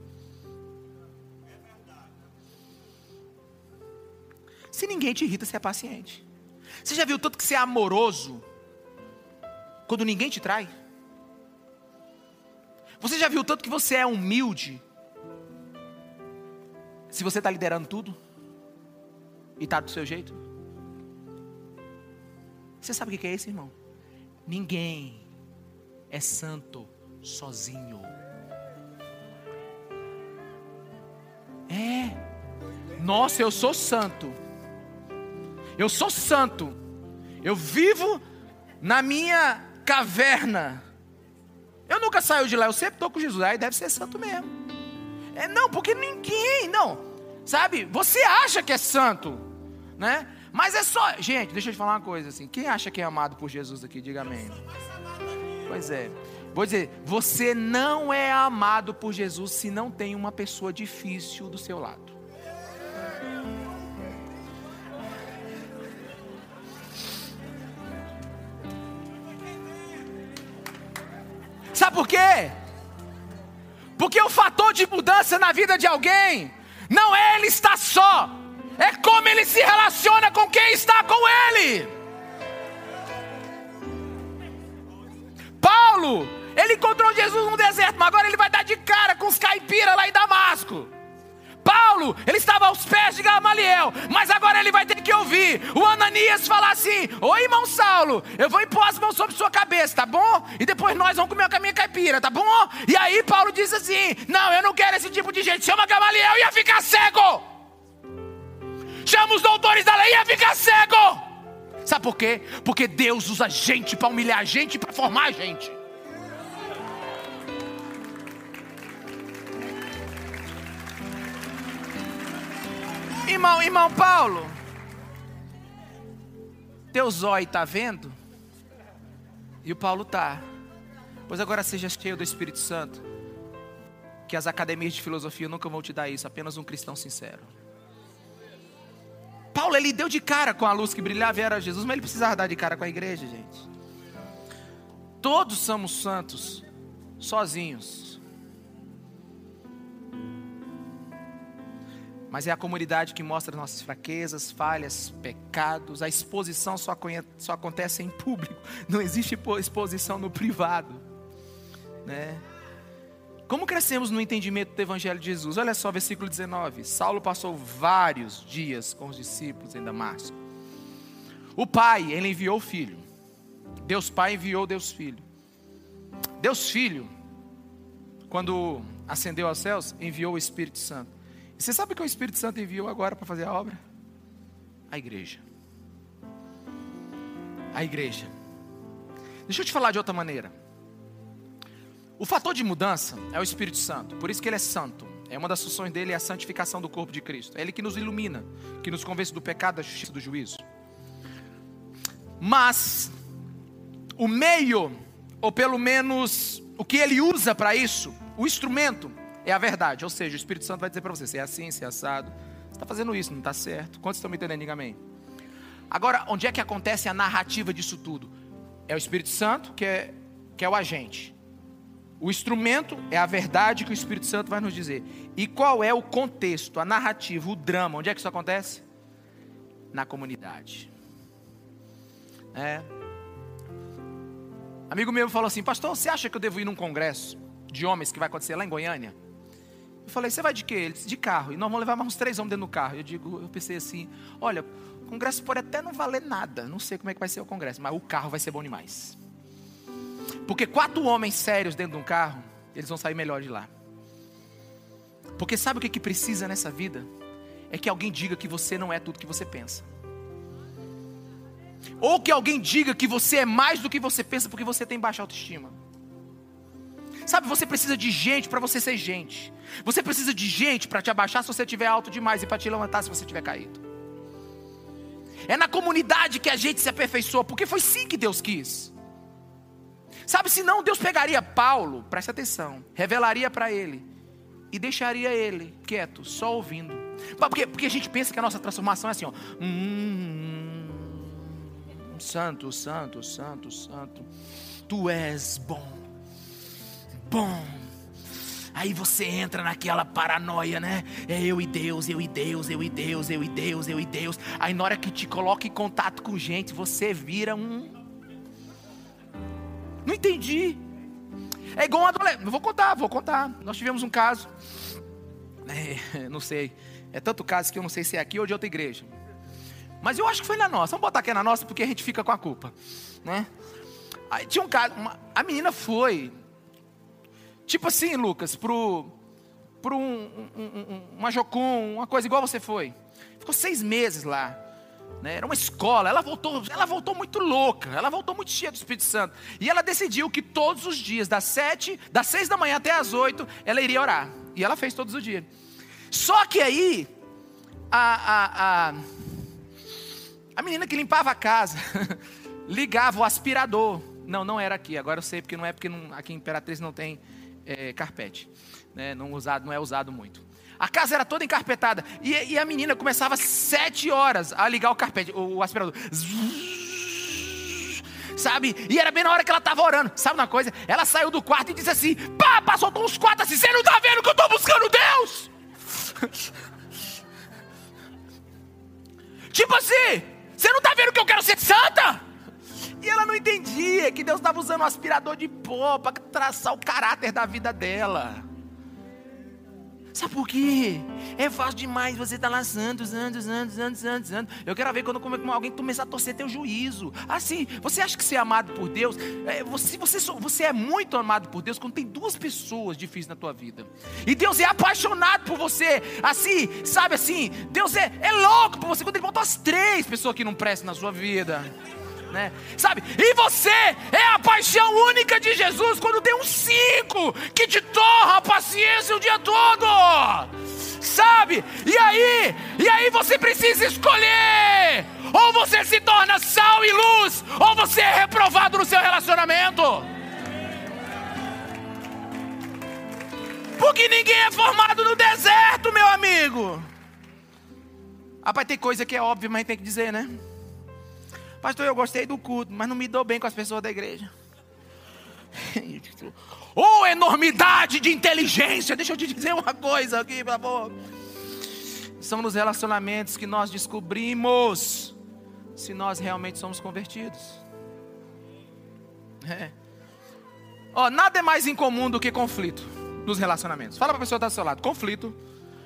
Se ninguém te irrita, você é paciente. Você já viu tanto que você é amoroso quando ninguém te trai? Você já viu tanto que você é humilde se você está liderando tudo e está do seu jeito? Você sabe o que é isso, irmão? Ninguém é santo sozinho. É. Nossa, eu sou santo. Eu sou santo. Eu vivo na minha caverna. Eu nunca saio de lá, eu sempre estou com Jesus. Aí deve ser santo mesmo. É, não, porque ninguém, não. Sabe? Você acha que é santo, né? Mas é só. Gente, deixa eu te falar uma coisa assim. Quem acha que é amado por Jesus aqui? Diga amém. Pois é. Vou dizer, você não é amado por Jesus se não tem uma pessoa difícil do seu lado. Sabe por quê? Porque o fator de mudança na vida de alguém não é ele estar só, é como ele se relaciona com quem está com ele. Paulo, ele encontrou Jesus no deserto, mas agora ele vai dar de cara com os caipiras lá em Damasco. Paulo, ele estava aos pés de Gamaliel, mas agora ele vai ter que ouvir o Ananias falar assim: Oi, irmão Saulo, eu vou impor as mãos sobre sua cabeça, tá bom? E depois nós vamos comer a caminha caipira, tá bom? E aí Paulo diz assim: Não, eu não quero esse tipo de gente, chama Gamaliel e ia ficar cego. Chama os doutores da lei e ia ficar cego. Sabe por quê? Porque Deus usa gente para humilhar a gente e para formar a gente. Irmão, irmão Paulo, teu zóio está vendo? E o Paulo está. Pois agora seja cheio do Espírito Santo. Que as academias de filosofia nunca vão te dar isso, apenas um cristão sincero. Paulo, ele deu de cara com a luz que brilhava e era Jesus, mas ele precisava dar de cara com a igreja, gente. Todos somos santos, sozinhos. Mas é a comunidade que mostra nossas fraquezas, falhas, pecados. A exposição só, só acontece em público, não existe exposição no privado. Né? Como crescemos no entendimento do Evangelho de Jesus? Olha só, versículo 19. Saulo passou vários dias com os discípulos em Damasco. O Pai, ele enviou o Filho. Deus Pai enviou Deus Filho. Deus Filho, quando ascendeu aos céus, enviou o Espírito Santo. Você sabe o que o Espírito Santo enviou agora para fazer a obra? A igreja. A igreja. Deixa eu te falar de outra maneira. O fator de mudança é o Espírito Santo, por isso que ele é santo. É uma das funções dele é a santificação do corpo de Cristo. É ele que nos ilumina, que nos convence do pecado, da justiça, do juízo. Mas o meio, ou pelo menos o que ele usa para isso, o instrumento, é a verdade. Ou seja, o Espírito Santo vai dizer para você: se é assim, se é assado. Você está fazendo isso, não está certo. Quantos estão me entendendo? Diga amém. Agora, onde é que acontece a narrativa disso tudo? É o Espírito Santo que é, que é o agente. O instrumento é a verdade que o Espírito Santo vai nos dizer. E qual é o contexto, a narrativa, o drama? Onde é que isso acontece? Na comunidade. É. Amigo meu falou assim: Pastor, você acha que eu devo ir num congresso de homens que vai acontecer lá em Goiânia? Eu falei: Você vai de quê? Ele disse: De carro. E nós vamos levar mais uns três homens dentro do carro. Eu digo, eu pensei assim: Olha, o congresso pode até não valer nada. Não sei como é que vai ser o congresso, mas o carro vai ser bom demais. Porque quatro homens sérios dentro de um carro, eles vão sair melhor de lá. Porque sabe o que, que precisa nessa vida? É que alguém diga que você não é tudo que você pensa. Ou que alguém diga que você é mais do que você pensa porque você tem baixa autoestima. Sabe, você precisa de gente para você ser gente. Você precisa de gente para te abaixar se você estiver alto demais e para te levantar se você estiver caído. É na comunidade que a gente se aperfeiçoa, porque foi sim que Deus quis. Sabe, se não, Deus pegaria Paulo, preste atenção, revelaria para ele e deixaria ele quieto, só ouvindo. Porque, porque a gente pensa que a nossa transformação é assim, ó. Hum, santo, santo, santo, santo. Tu és bom, bom. Aí você entra naquela paranoia, né? É eu e Deus, eu e Deus, eu e Deus, eu e Deus, eu e Deus. Aí na hora que te coloca em contato com gente, você vira um não entendi. É igual um adolescente. Vou contar, vou contar. Nós tivemos um caso. É, não sei. É tanto caso que eu não sei se é aqui ou de outra igreja. Mas eu acho que foi na nossa. Vamos botar aqui na nossa porque a gente fica com a culpa. Né? Aí tinha um caso. Uma, a menina foi. Tipo assim, Lucas, pro. Pro um, um, um, uma Jocum, uma coisa igual você foi. Ficou seis meses lá né? Era uma escola. Ela voltou, ela voltou muito louca. Ela voltou muito cheia do Espírito Santo. E ela decidiu que todos os dias, das sete, das seis da manhã até as oito, ela iria orar. E ela fez todos os dias. Só que aí a, a, a, a menina que limpava a casa ligava o aspirador. Não, não era aqui. Agora eu sei porque não é porque não, aqui em Imperatriz não tem é, carpete, né? Não usado, não é usado muito. A casa era toda encarpetada. E, e a menina começava às sete horas a ligar o carpete, o, o aspirador. Sabe? E era bem na hora que ela estava orando. Sabe uma coisa? Ela saiu do quarto e disse assim: Pá, passou uns quatro assim. Você não está vendo que eu estou buscando Deus? tipo assim: Você não está vendo que eu quero ser santa? E ela não entendia que Deus estava usando um aspirador de pó para traçar o caráter da vida dela. Sabe por quê? É fácil demais você estar tá lá santos, santos, santos, santos, santos. Eu quero ver quando alguém começar a torcer teu juízo. Assim, você acha que você é amado por Deus? É, você, você, você é muito amado por Deus quando tem duas pessoas difíceis na tua vida. E Deus é apaixonado por você. Assim, sabe assim? Deus é, é louco por você quando Ele botou as três pessoas que não prestam na sua vida né? Sabe? E você é a paixão única de Jesus quando tem um cinco que te torra a paciência o dia todo. Sabe? E aí, e aí você precisa escolher. Ou você se torna sal e luz, ou você é reprovado no seu relacionamento. Porque ninguém é formado no deserto, meu amigo. Rapaz, tem coisa que é óbvia, mas tem que dizer, né? Pastor, eu gostei do culto, mas não me dou bem com as pessoas da igreja. oh, enormidade de inteligência! Deixa eu te dizer uma coisa aqui, por favor. São nos relacionamentos que nós descobrimos se nós realmente somos convertidos. É. Oh, nada é mais incomum do que conflito nos relacionamentos. Fala para a pessoa que está do seu lado: conflito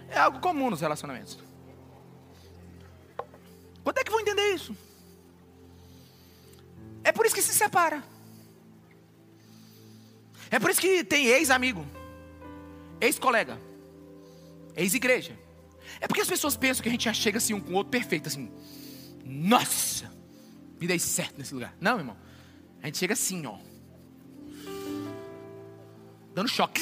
é algo comum nos relacionamentos. Quando é que vão entender isso? É por isso que se separa. É por isso que tem ex-amigo, ex-colega, ex-igreja. É porque as pessoas pensam que a gente já chega assim um com o outro perfeito, assim. Nossa, me dei certo nesse lugar. Não, irmão. A gente chega assim, ó. dando choque.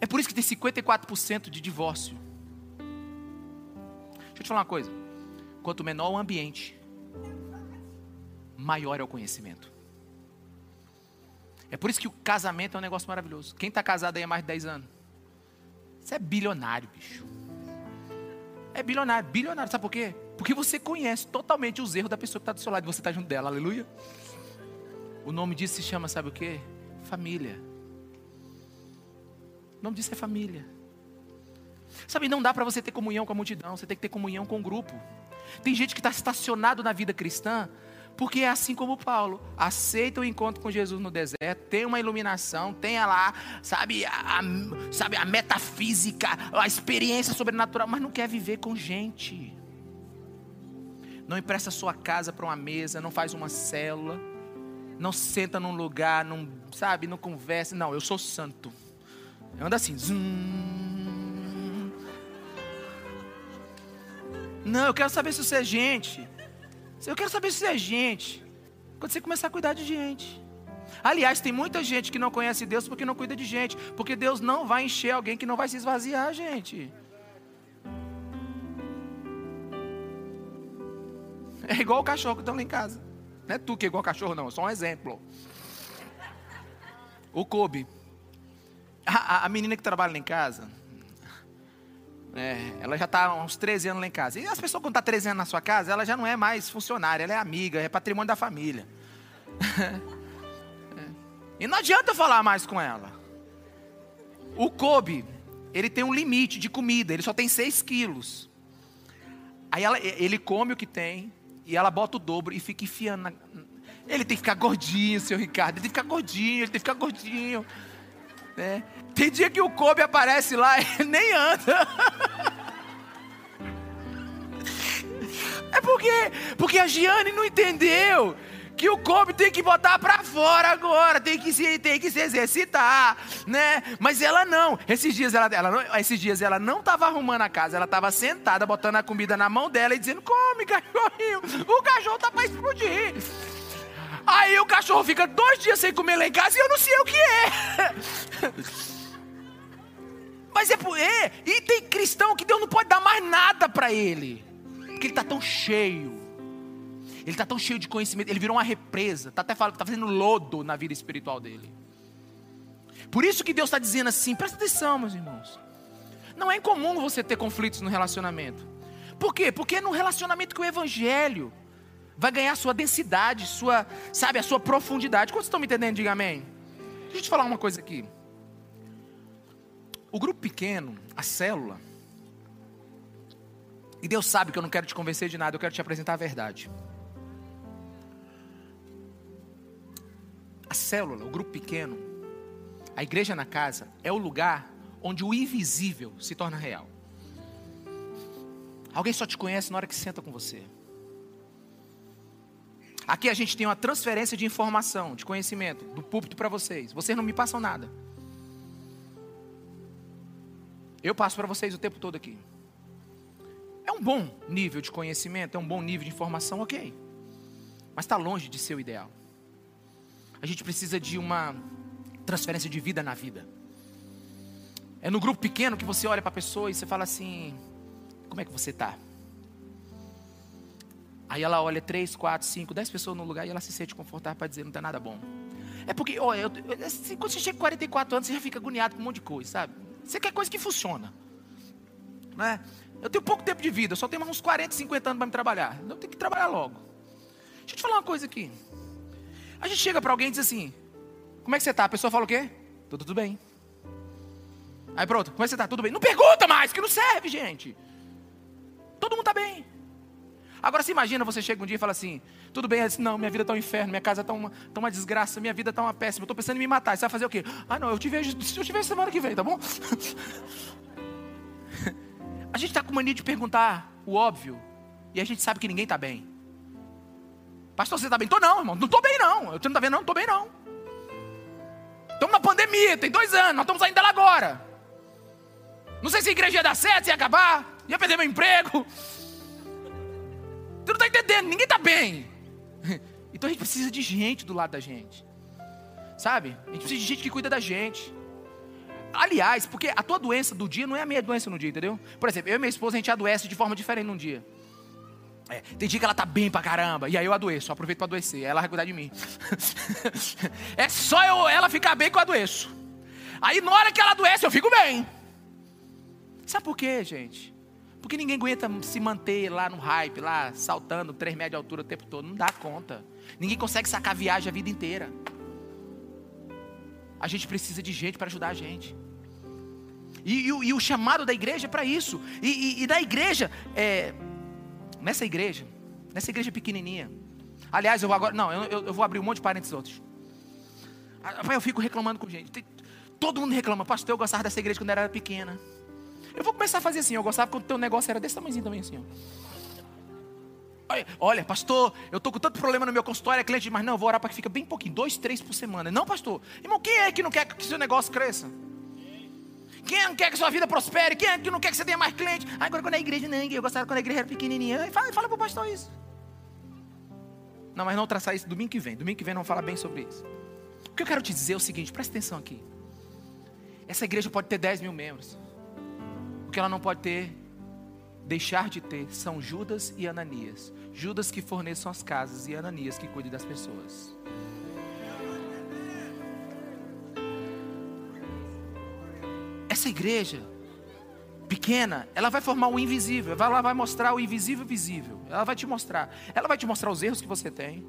É por isso que tem 54% de divórcio. Deixa eu te falar uma coisa. Quanto menor o ambiente, maior é o conhecimento. É por isso que o casamento é um negócio maravilhoso. Quem está casado aí há mais de 10 anos? Você é bilionário, bicho. É bilionário, bilionário. Sabe por quê? Porque você conhece totalmente os erros da pessoa que está do seu lado e você está junto dela. Aleluia. O nome disso se chama, sabe o quê? Família. O nome disso é família. Sabe, não dá para você ter comunhão com a multidão, você tem que ter comunhão com o grupo. Tem gente que está estacionado na vida cristã, porque é assim como Paulo, aceita o encontro com Jesus no deserto, tem uma iluminação, tem lá, sabe, a, a, sabe, a metafísica, a experiência sobrenatural, mas não quer viver com gente. Não empresta sua casa para uma mesa, não faz uma célula, não senta num lugar, não, sabe, não conversa. Não, eu sou santo. Anda assim. Zum. Não, eu quero saber se você é gente. Eu quero saber se é gente. Quando você começar a cuidar de gente. Aliás, tem muita gente que não conhece Deus porque não cuida de gente. Porque Deus não vai encher alguém que não vai se esvaziar, gente. É igual o cachorro que estão lá em casa. Não é tu que é igual cachorro, não. É só um exemplo. O Kobe. A, a, menina que trabalha lá em casa, é, ela já está há uns 13 anos lá em casa. E as pessoas, quando estão tá 13 anos na sua casa, ela já não é mais funcionária, ela é amiga, é patrimônio da família. é. E não adianta falar mais com ela. O Kobe, ele tem um limite de comida, ele só tem 6 quilos. Aí ela, ele come o que tem, e ela bota o dobro e fica enfiando. Na... Ele tem que ficar gordinho, seu Ricardo, ele tem que ficar gordinho, ele tem que ficar gordinho. Né? Tem dia que o Kobe aparece lá e nem anda. É porque, porque a Giane não entendeu que o Kobe tem que botar para fora agora, tem que se, tem que se exercitar, né? Mas ela não. Esses dias ela, ela não, esses dias ela não estava arrumando a casa, ela estava sentada botando a comida na mão dela e dizendo: "Come, cachorrinho. O cachorro tá para explodir". Aí o cachorro fica dois dias sem comer lá em casa e eu não sei o que é. Mas é por. É, e tem cristão que Deus não pode dar mais nada para ele. Porque ele está tão cheio. Ele está tão cheio de conhecimento. Ele virou uma represa. Está até falando, está fazendo lodo na vida espiritual dele. Por isso que Deus está dizendo assim: presta atenção, meus irmãos. Não é incomum você ter conflitos no relacionamento. Por quê? Porque é no relacionamento que o Evangelho vai ganhar sua densidade, sua, sabe, a sua profundidade. Quantos estão me entendendo? Diga amém. Deixa eu te falar uma coisa aqui. O grupo pequeno, a célula, e Deus sabe que eu não quero te convencer de nada, eu quero te apresentar a verdade. A célula, o grupo pequeno, a igreja na casa, é o lugar onde o invisível se torna real. Alguém só te conhece na hora que senta com você. Aqui a gente tem uma transferência de informação, de conhecimento, do púlpito para vocês. Vocês não me passam nada. Eu passo para vocês o tempo todo aqui. É um bom nível de conhecimento, é um bom nível de informação, ok. Mas está longe de ser o ideal. A gente precisa de uma transferência de vida na vida. É no grupo pequeno que você olha para a pessoa e você fala assim: Como é que você está? Aí ela olha três, quatro, cinco, dez pessoas no lugar e ela se sente confortável para dizer: Não está nada bom. É porque, olha, eu, assim, quando você chega com 44 anos, você já fica agoniado com um monte de coisa, sabe? Você quer coisa que funciona. Né? Eu tenho pouco tempo de vida, só tenho uns 40, 50 anos para me trabalhar. Eu tenho que trabalhar logo. Deixa eu te falar uma coisa aqui. A gente chega para alguém e diz assim: Como é que você está? A pessoa fala o quê? Tudo, tudo bem. Aí pronto, como é que você está? Tudo bem. Não pergunta mais, que não serve, gente. Todo mundo está bem. Agora você imagina, você chega um dia e fala assim, tudo bem, disse, não, minha vida está um inferno, minha casa está uma, tá uma desgraça, minha vida está uma péssima, eu estou pensando em me matar. Você vai fazer o quê? Ah não, eu te vejo, eu te vejo semana que vem, tá bom? a gente está com mania de perguntar o óbvio, e a gente sabe que ninguém está bem. Pastor, você está bem? Estou não, irmão, não estou bem não. Você não está vendo não? Estou bem não. Estamos na pandemia, tem dois anos, nós estamos saindo dela agora. Não sei se a igreja ia dar certo, ia acabar, ia perder meu emprego. Você não está entendendo, ninguém está bem. Então a gente precisa de gente do lado da gente. Sabe? A gente precisa de gente que cuida da gente. Aliás, porque a tua doença do dia não é a minha doença no dia, entendeu? Por exemplo, eu e minha esposa, a gente adoece de forma diferente num dia. É, tem dia que ela tá bem pra caramba, e aí eu adoeço, só aproveito pra adoecer, ela vai cuidar de mim. é só eu, ela ficar bem que eu adoeço. Aí na hora que ela adoece, eu fico bem. Sabe por quê, gente? Porque ninguém aguenta se manter lá no hype, lá saltando 3 metros de altura o tempo todo. Não dá conta. Ninguém consegue sacar viagem a vida inteira. A gente precisa de gente para ajudar a gente. E, e, e, o chamado da igreja é para isso. E, e, da igreja, é, nessa igreja, nessa igreja pequenininha. Aliás, eu vou agora, não, eu, eu vou abrir um monte de parênteses outros. Eu fico reclamando com gente. Todo mundo reclama, pastor, eu gostava dessa igreja quando era pequena. Eu vou começar a fazer assim, eu gostava quando o teu negócio era desse tamanhozinho também assim. Ó. Olha, pastor, eu estou com tanto problema no meu consultório, é cliente, mas não, eu vou orar para que fique bem pouquinho, dois, três por semana. Não, pastor. Irmão, quem é que não quer que seu negócio cresça? Quem é não quer que sua vida prospere? Quem é que não quer que você tenha mais cliente? Ah, agora quando a igreja, não, eu gostava quando a igreja era pequenininha. Fala, fala para o pastor isso. Não, mas não traçar isso domingo que vem. Domingo que vem não fala bem sobre isso. O que eu quero te dizer é o seguinte, presta atenção aqui. Essa igreja pode ter 10 mil membros. Que ela não pode ter, deixar de ter, são Judas e Ananias. Judas que forneçam as casas e Ananias que cuide das pessoas. Essa igreja pequena, ela vai formar o invisível, ela vai mostrar o invisível visível. Ela vai te mostrar, ela vai te mostrar os erros que você tem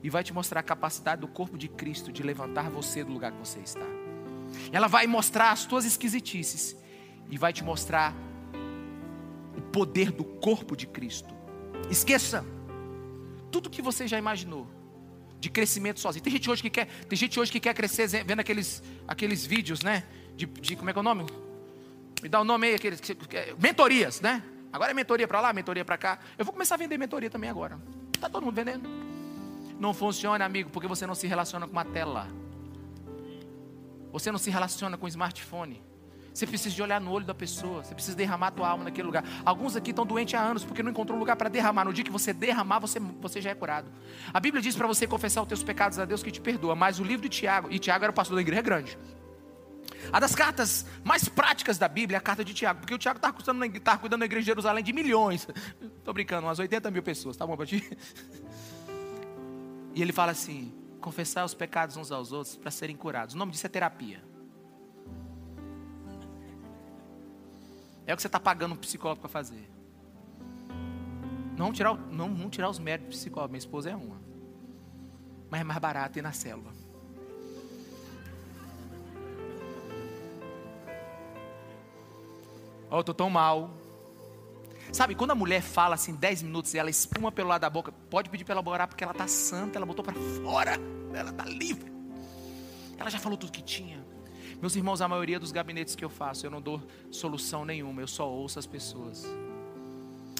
e vai te mostrar a capacidade do corpo de Cristo de levantar você do lugar que você está. Ela vai mostrar as tuas esquisitices e vai te mostrar o poder do corpo de Cristo. Esqueça tudo que você já imaginou de crescimento sozinho. Tem gente hoje que quer, tem gente hoje que quer crescer vendo aqueles, aqueles vídeos, né? De, de como é que é o nome? Me dá o nome aí, aqueles mentorias, né? Agora é mentoria para lá, mentoria para cá. Eu vou começar a vender mentoria também agora. Tá todo mundo vendendo? Não funciona, amigo, porque você não se relaciona com uma tela. Você não se relaciona com um smartphone. Você precisa de olhar no olho da pessoa. Você precisa derramar a tua alma naquele lugar. Alguns aqui estão doentes há anos porque não encontrou lugar para derramar. No dia que você derramar, você, você já é curado. A Bíblia diz para você confessar os teus pecados a Deus que te perdoa. Mas o livro de Tiago, e Tiago era o pastor da igreja grande. A das cartas mais práticas da Bíblia é a carta de Tiago. Porque o Tiago estava cuidando, cuidando da igreja de Jerusalém de milhões. Estou brincando, umas 80 mil pessoas. Tá bom para ti? E ele fala assim: confessar os pecados uns aos outros para serem curados. O nome disso é terapia. É o que você está pagando um psicólogo para fazer. Não tirar, não vamos tirar os méritos do psicólogo. Minha esposa é uma. Mas é mais barato ir na célula. Oh, eu estou tão mal. Sabe, quando a mulher fala assim 10 minutos e ela espuma pelo lado da boca, pode pedir para ela orar porque ela está santa, ela botou para fora, ela está livre. Ela já falou tudo que tinha. Meus irmãos, a maioria dos gabinetes que eu faço, eu não dou solução nenhuma, eu só ouço as pessoas.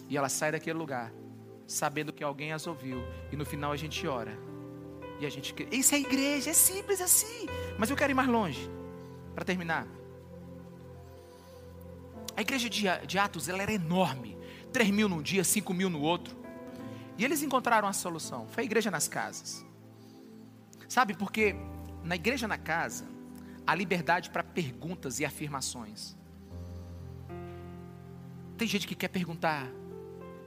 E elas saem daquele lugar, sabendo que alguém as ouviu, e no final a gente ora. E a gente. Isso é igreja, é simples assim. Mas eu quero ir mais longe, para terminar. A igreja de Atos ela era enorme. 3 mil num dia, 5 mil no outro. E eles encontraram a solução. Foi a igreja nas casas. Sabe, porque na igreja na casa, a liberdade para perguntas e afirmações. Tem gente que quer perguntar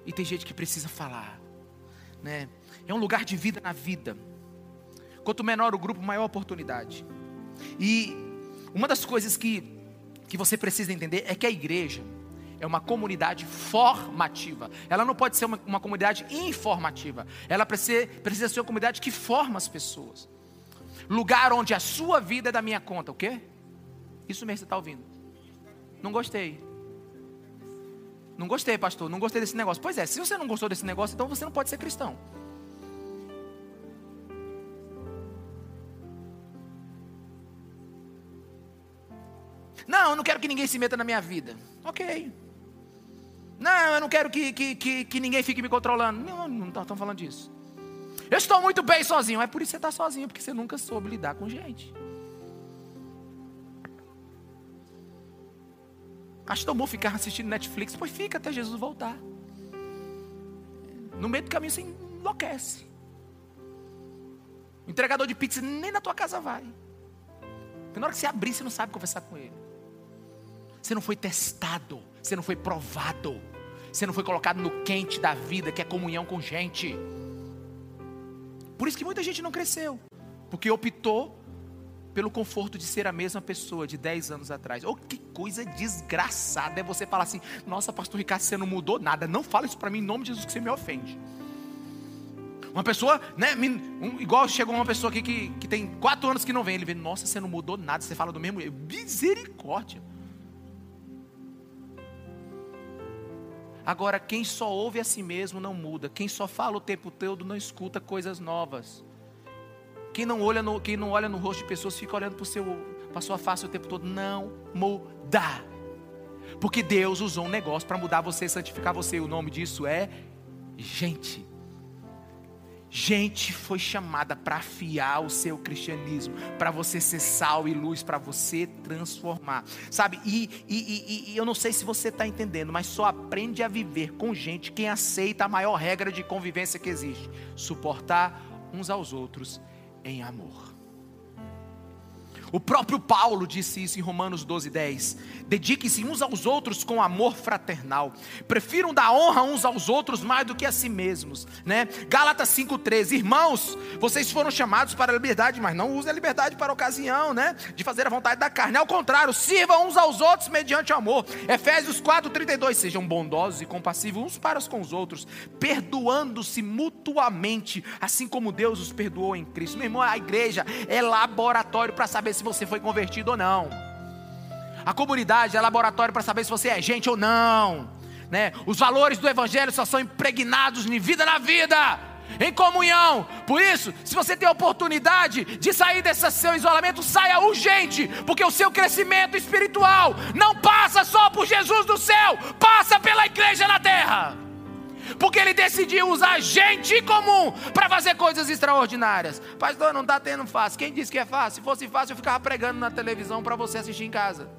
e tem gente que precisa falar, né? É um lugar de vida na vida. Quanto menor o grupo, maior a oportunidade. E uma das coisas que que você precisa entender é que a igreja é uma comunidade formativa. Ela não pode ser uma, uma comunidade informativa. Ela precisa, precisa ser uma comunidade que forma as pessoas lugar onde a sua vida é da minha conta. O quê? Isso mesmo você está ouvindo. Não gostei. Não gostei, pastor. Não gostei desse negócio. Pois é, se você não gostou desse negócio, então você não pode ser cristão. Não, eu não quero que ninguém se meta na minha vida. Ok. Não, eu não quero que, que, que, que ninguém fique me controlando. Não, não estamos falando disso. Eu estou muito bem sozinho. É por isso que você está sozinho, porque você nunca soube lidar com gente. Acho tão bom ficar assistindo Netflix. Pois fica até Jesus voltar. No meio do caminho você enlouquece. Entregador de pizza nem na tua casa vai. Porque na hora que você abrir, você não sabe conversar com Ele. Você não foi testado, você não foi provado, você não foi colocado no quente da vida, que é comunhão com gente. Por isso que muita gente não cresceu, porque optou pelo conforto de ser a mesma pessoa de 10 anos atrás. Oh, que coisa desgraçada é você falar assim: Nossa, pastor Ricardo, você não mudou nada. Não fala isso para mim em nome de Jesus que você me ofende. Uma pessoa, né, um, igual chegou uma pessoa aqui que, que tem quatro anos que não vem, ele vê, nossa, você não mudou nada, você fala do mesmo. Misericórdia. Agora, quem só ouve a si mesmo não muda. Quem só fala o tempo todo não escuta coisas novas. Quem não olha no, quem não olha no rosto de pessoas fica olhando para a sua face o tempo todo. Não muda. Porque Deus usou um negócio para mudar você, santificar você. E o nome disso é gente. Gente foi chamada para afiar o seu cristianismo, para você ser sal e luz, para você transformar, sabe? E, e, e, e eu não sei se você está entendendo, mas só aprende a viver com gente quem aceita a maior regra de convivência que existe: suportar uns aos outros em amor. O próprio Paulo disse isso em Romanos 12, 10. Dediquem-se uns aos outros com amor fraternal. Prefiram dar honra uns aos outros mais do que a si mesmos. Né? Gálatas 5,13. Irmãos, vocês foram chamados para a liberdade, mas não usem a liberdade para a ocasião né? de fazer a vontade da carne. Ao contrário, sirvam uns aos outros mediante amor. Efésios 4,32. Sejam bondosos e compassivos uns para com os outros, perdoando-se mutuamente, assim como Deus os perdoou em Cristo. Meu irmão, a igreja é laboratório para saber se você foi convertido ou não. A comunidade é laboratório para saber se você é gente ou não. Né? Os valores do Evangelho só são impregnados em vida na vida, em comunhão. Por isso, se você tem a oportunidade de sair desse seu isolamento, saia urgente, porque o seu crescimento espiritual não passa só por Jesus do céu, passa pela igreja na terra porque ele decidiu usar gente comum para fazer coisas extraordinárias. Pastor, não está tendo fácil. Quem disse que é fácil? Se fosse fácil, eu ficava pregando na televisão para você assistir em casa.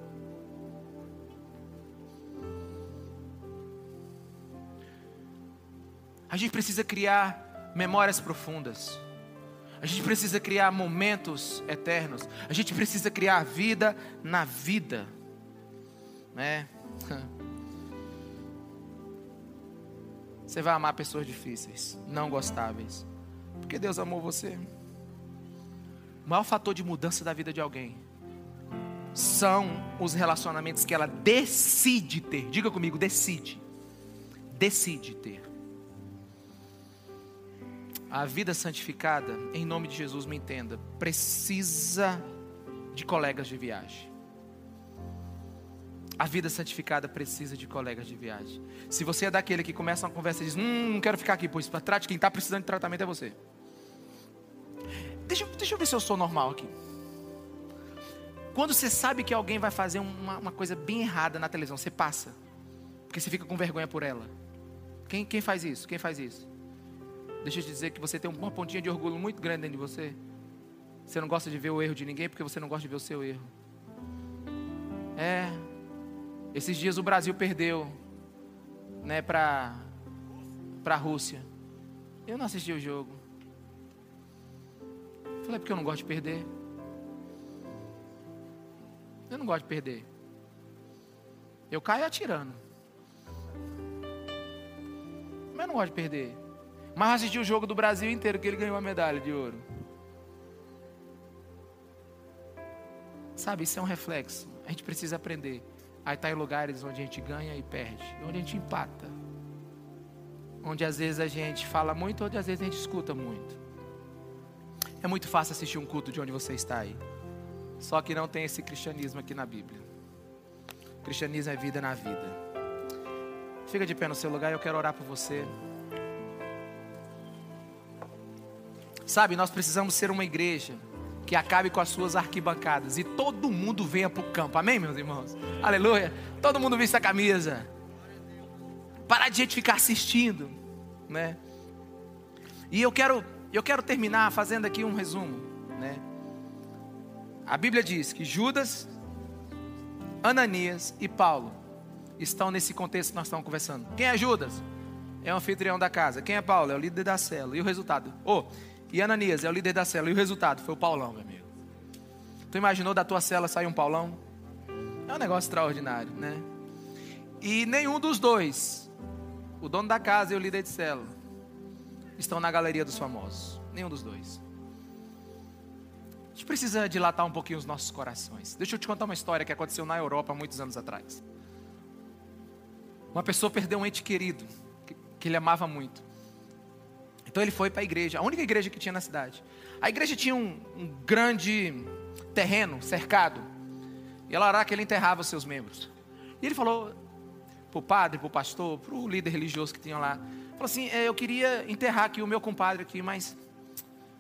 A gente precisa criar memórias profundas. A gente precisa criar momentos eternos. A gente precisa criar vida na vida. Né? Você vai amar pessoas difíceis, não gostáveis. Porque Deus amou você. O maior fator de mudança da vida de alguém são os relacionamentos que ela decide ter. Diga comigo, decide. Decide ter. A vida santificada, em nome de Jesus, me entenda, precisa de colegas de viagem. A vida santificada precisa de colegas de viagem. Se você é daquele que começa uma conversa e diz, hum, não quero ficar aqui, pois para trás, quem está precisando de tratamento é você. Deixa, deixa eu ver se eu sou normal aqui. Quando você sabe que alguém vai fazer uma, uma coisa bem errada na televisão, você passa. Porque você fica com vergonha por ela. Quem, quem faz isso? Quem faz isso? Deixa eu te dizer que você tem uma pontinha de orgulho muito grande dentro de você. Você não gosta de ver o erro de ninguém porque você não gosta de ver o seu erro. É, esses dias o Brasil perdeu, né, para a Rússia. Eu não assisti o jogo. Falei porque eu não gosto de perder. Eu não gosto de perder. Eu caio atirando. Mas eu não gosto de perder. Mas assisti o jogo do Brasil inteiro que ele ganhou a medalha de ouro. Sabe, isso é um reflexo. A gente precisa aprender. Aí está em lugares onde a gente ganha e perde, onde a gente empata. Onde às vezes a gente fala muito, onde às vezes a gente escuta muito. É muito fácil assistir um culto de onde você está aí. Só que não tem esse cristianismo aqui na Bíblia. O cristianismo é vida na vida. Fica de pé no seu lugar, eu quero orar por você. Sabe, nós precisamos ser uma igreja que acabe com as suas arquibancadas e todo mundo venha para o campo. Amém, meus irmãos? Aleluia. Todo mundo vista a camisa. Parar de gente ficar assistindo, né? E eu quero, eu quero terminar fazendo aqui um resumo, né? A Bíblia diz que Judas, Ananias e Paulo estão nesse contexto que nós estamos conversando. Quem é Judas? É o anfitrião da casa. Quem é Paulo? É o líder da cela. E o resultado? Oh, e Ananias é o líder da célula. E o resultado foi o Paulão, meu amigo. Tu imaginou da tua cela sair um Paulão? É um negócio extraordinário, né? E nenhum dos dois, o dono da casa e o líder de célula, estão na galeria dos famosos. Nenhum dos dois. A gente precisa dilatar um pouquinho os nossos corações. Deixa eu te contar uma história que aconteceu na Europa muitos anos atrás. Uma pessoa perdeu um ente querido, que, que ele amava muito. Então ele foi para a igreja, a única igreja que tinha na cidade. A igreja tinha um, um grande terreno cercado. E ela era que ele enterrava os seus membros. E ele falou para o padre, para o pastor, para o líder religioso que tinha lá. Falou assim: é, Eu queria enterrar aqui o meu compadre aqui, mas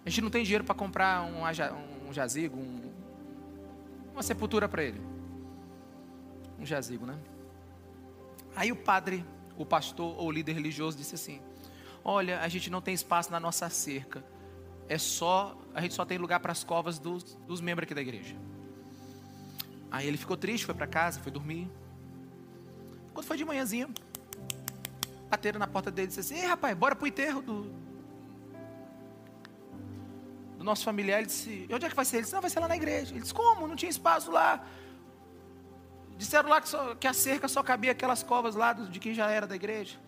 a gente não tem dinheiro para comprar um, um jazigo, um, uma sepultura para ele. Um jazigo, né? Aí o padre, o pastor ou o líder religioso disse assim: Olha, a gente não tem espaço na nossa cerca. É só, a gente só tem lugar para as covas dos, dos membros aqui da igreja. Aí ele ficou triste, foi para casa, foi dormir. Quando foi de manhãzinha, bateram na porta dele e disse assim: Ei, rapaz, bora pro enterro do, do nosso familiar. Ele disse: onde é que vai ser? Ele disse: Não, vai ser lá na igreja. Ele disse: Como? Não tinha espaço lá. Disseram lá que, só, que a cerca só cabia aquelas covas lá de quem já era da igreja.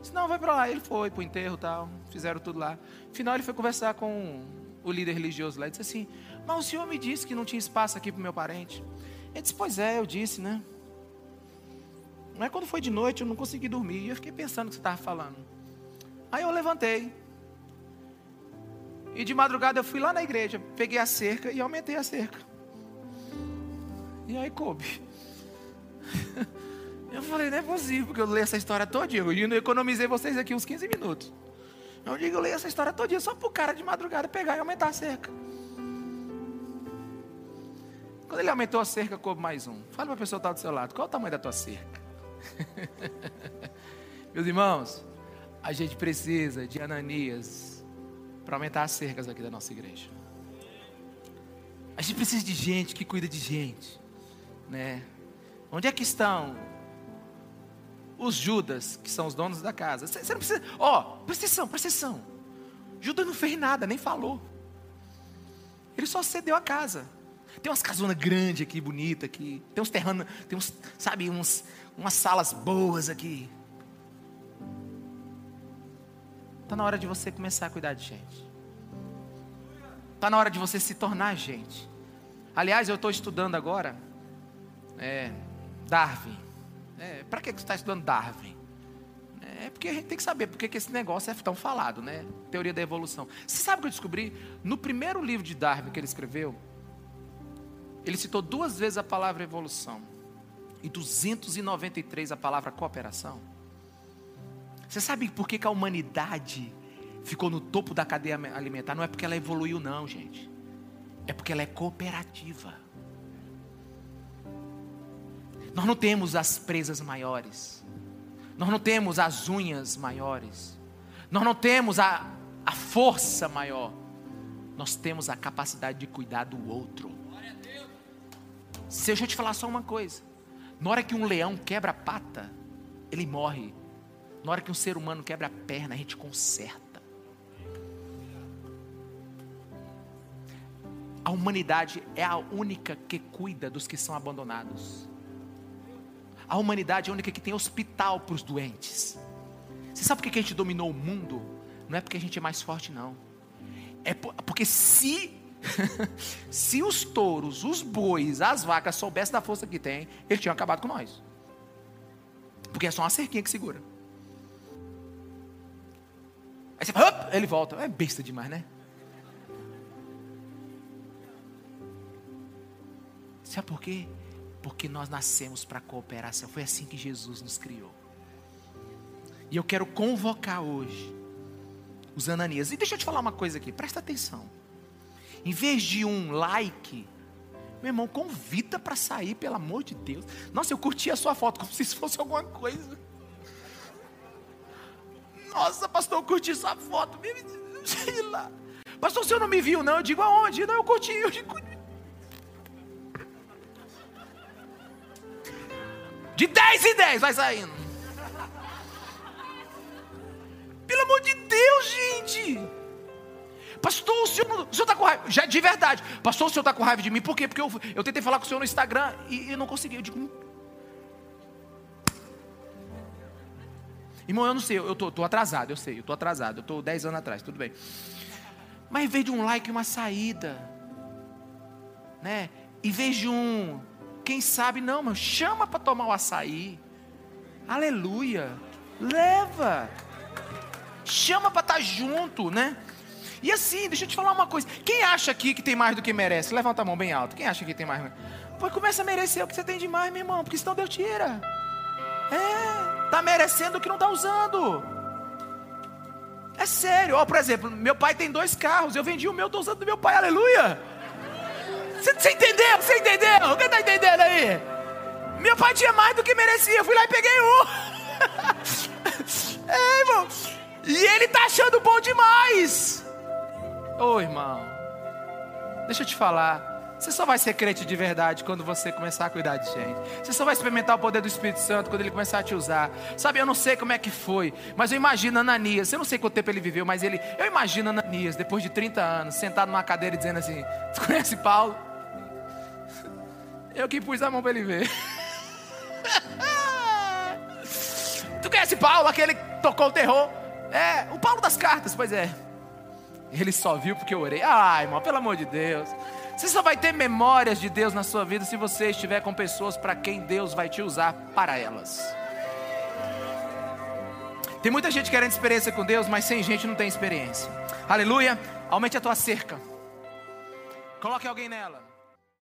Ele disse: Não, vai para lá. Ele foi pro enterro tal. Fizeram tudo lá. Final, ele foi conversar com o líder religioso lá e disse assim: Mas o senhor me disse que não tinha espaço aqui para meu parente. Ele disse: Pois é, eu disse, né? Mas quando foi de noite eu não consegui dormir. E eu fiquei pensando o que você estava falando. Aí eu levantei. E de madrugada eu fui lá na igreja, peguei a cerca e aumentei a cerca. E aí coube. Eu falei, não é possível, porque eu leio essa história todinha. Eu economizei vocês aqui uns 15 minutos. Eu digo, eu leio essa história todinha só para o cara de madrugada pegar e aumentar a cerca. Quando ele aumentou a cerca, coube mais um. Fala para pessoa que está do seu lado, qual o tamanho da tua cerca? Meus irmãos, a gente precisa de Ananias para aumentar as cercas aqui da nossa igreja. A gente precisa de gente que cuida de gente, né? Onde é que estão os Judas, que são os donos da casa? Você não precisa, ó, oh, presta atenção, presta atenção. Judas não fez nada, nem falou. Ele só cedeu a casa. Tem umas casonas grandes aqui, bonita aqui. Tem uns terrenos, tem uns, sabe, uns, umas salas boas aqui. Está na hora de você começar a cuidar de gente. Está na hora de você se tornar gente. Aliás, eu estou estudando agora é, Darwin. É, Para que você está estudando Darwin? É porque a gente tem que saber porque que esse negócio é tão falado, né? Teoria da evolução. Você sabe o que eu descobri? No primeiro livro de Darwin que ele escreveu, ele citou duas vezes a palavra evolução e 293 a palavra cooperação. Você sabe por que, que a humanidade ficou no topo da cadeia alimentar? Não é porque ela evoluiu, não, gente. É porque ela é cooperativa. Nós não temos as presas maiores. Nós não temos as unhas maiores. Nós não temos a, a força maior. Nós temos a capacidade de cuidar do outro. Deixa eu te falar só uma coisa. Na hora que um leão quebra a pata, ele morre. Na hora que um ser humano quebra a perna, a gente conserta. A humanidade é a única que cuida dos que são abandonados. A humanidade é a única que tem hospital para os doentes. Você sabe por que a gente dominou o mundo? Não é porque a gente é mais forte, não. É porque se Se os touros, os bois, as vacas soubessem da força que tem, eles tinham acabado com nós. Porque é só uma cerquinha que segura. Aí você fala, ele volta. É besta demais, né? Sabe por quê? Porque nós nascemos para cooperação. Foi assim que Jesus nos criou. E eu quero convocar hoje os Ananias. E deixa eu te falar uma coisa aqui, presta atenção. Em vez de um like, meu irmão, convida para sair, pelo amor de Deus. Nossa, eu curti a sua foto como se isso fosse alguma coisa. Nossa, pastor, eu curti sua foto. Sei lá. Pastor, o senhor não me viu, não? Eu digo aonde? Não, eu curti. Eu digo... De 10 em 10 vai saindo. Pelo amor de Deus, gente. Pastor, o senhor está com raiva. Já de verdade. Pastor, o senhor está com raiva de mim. Por quê? Porque eu, eu tentei falar com o senhor no Instagram e, e não consegui. Eu digo, hum. Irmão, eu não sei, eu tô, tô atrasado, eu sei, eu tô atrasado, eu tô 10 anos atrás, tudo bem. Mas em vez de um like, uma saída, né? Em vez de um, quem sabe, não, mas chama para tomar o açaí. Aleluia. Leva. Chama para estar tá junto, né? E assim, deixa eu te falar uma coisa. Quem acha aqui que tem mais do que merece? Levanta a mão bem alto. Quem acha que tem mais? Pois começa a merecer o que você tem de mais, meu irmão, porque senão Deus tira. É, tá merecendo o que não tá usando. É sério. Ó, por exemplo, meu pai tem dois carros. Eu vendi o meu, estou usando do meu pai. Aleluia. Você, entendeu? Você entendeu? Quem está entendendo aí? Meu pai tinha mais do que merecia. Eu fui lá e peguei um. é, irmão. E ele tá achando bom demais. Ô oh, irmão, deixa eu te falar. Você só vai ser crente de verdade quando você começar a cuidar de gente. Você só vai experimentar o poder do Espírito Santo quando ele começar a te usar. Sabe, eu não sei como é que foi, mas eu imagino Ananias. Eu não sei quanto tempo ele viveu, mas ele. Eu imagino Ananias, depois de 30 anos, sentado numa cadeira dizendo assim: Tu conhece Paulo? Eu que pus a mão para ele ver. tu conhece Paulo, aquele que tocou o terror? É, o Paulo das cartas, pois é. Ele só viu porque eu orei. Ai, irmão, pelo amor de Deus. Você só vai ter memórias de Deus na sua vida se você estiver com pessoas para quem Deus vai te usar para elas. Tem muita gente querendo experiência com Deus, mas sem gente não tem experiência. Aleluia. Aumente a tua cerca. Coloque alguém nela.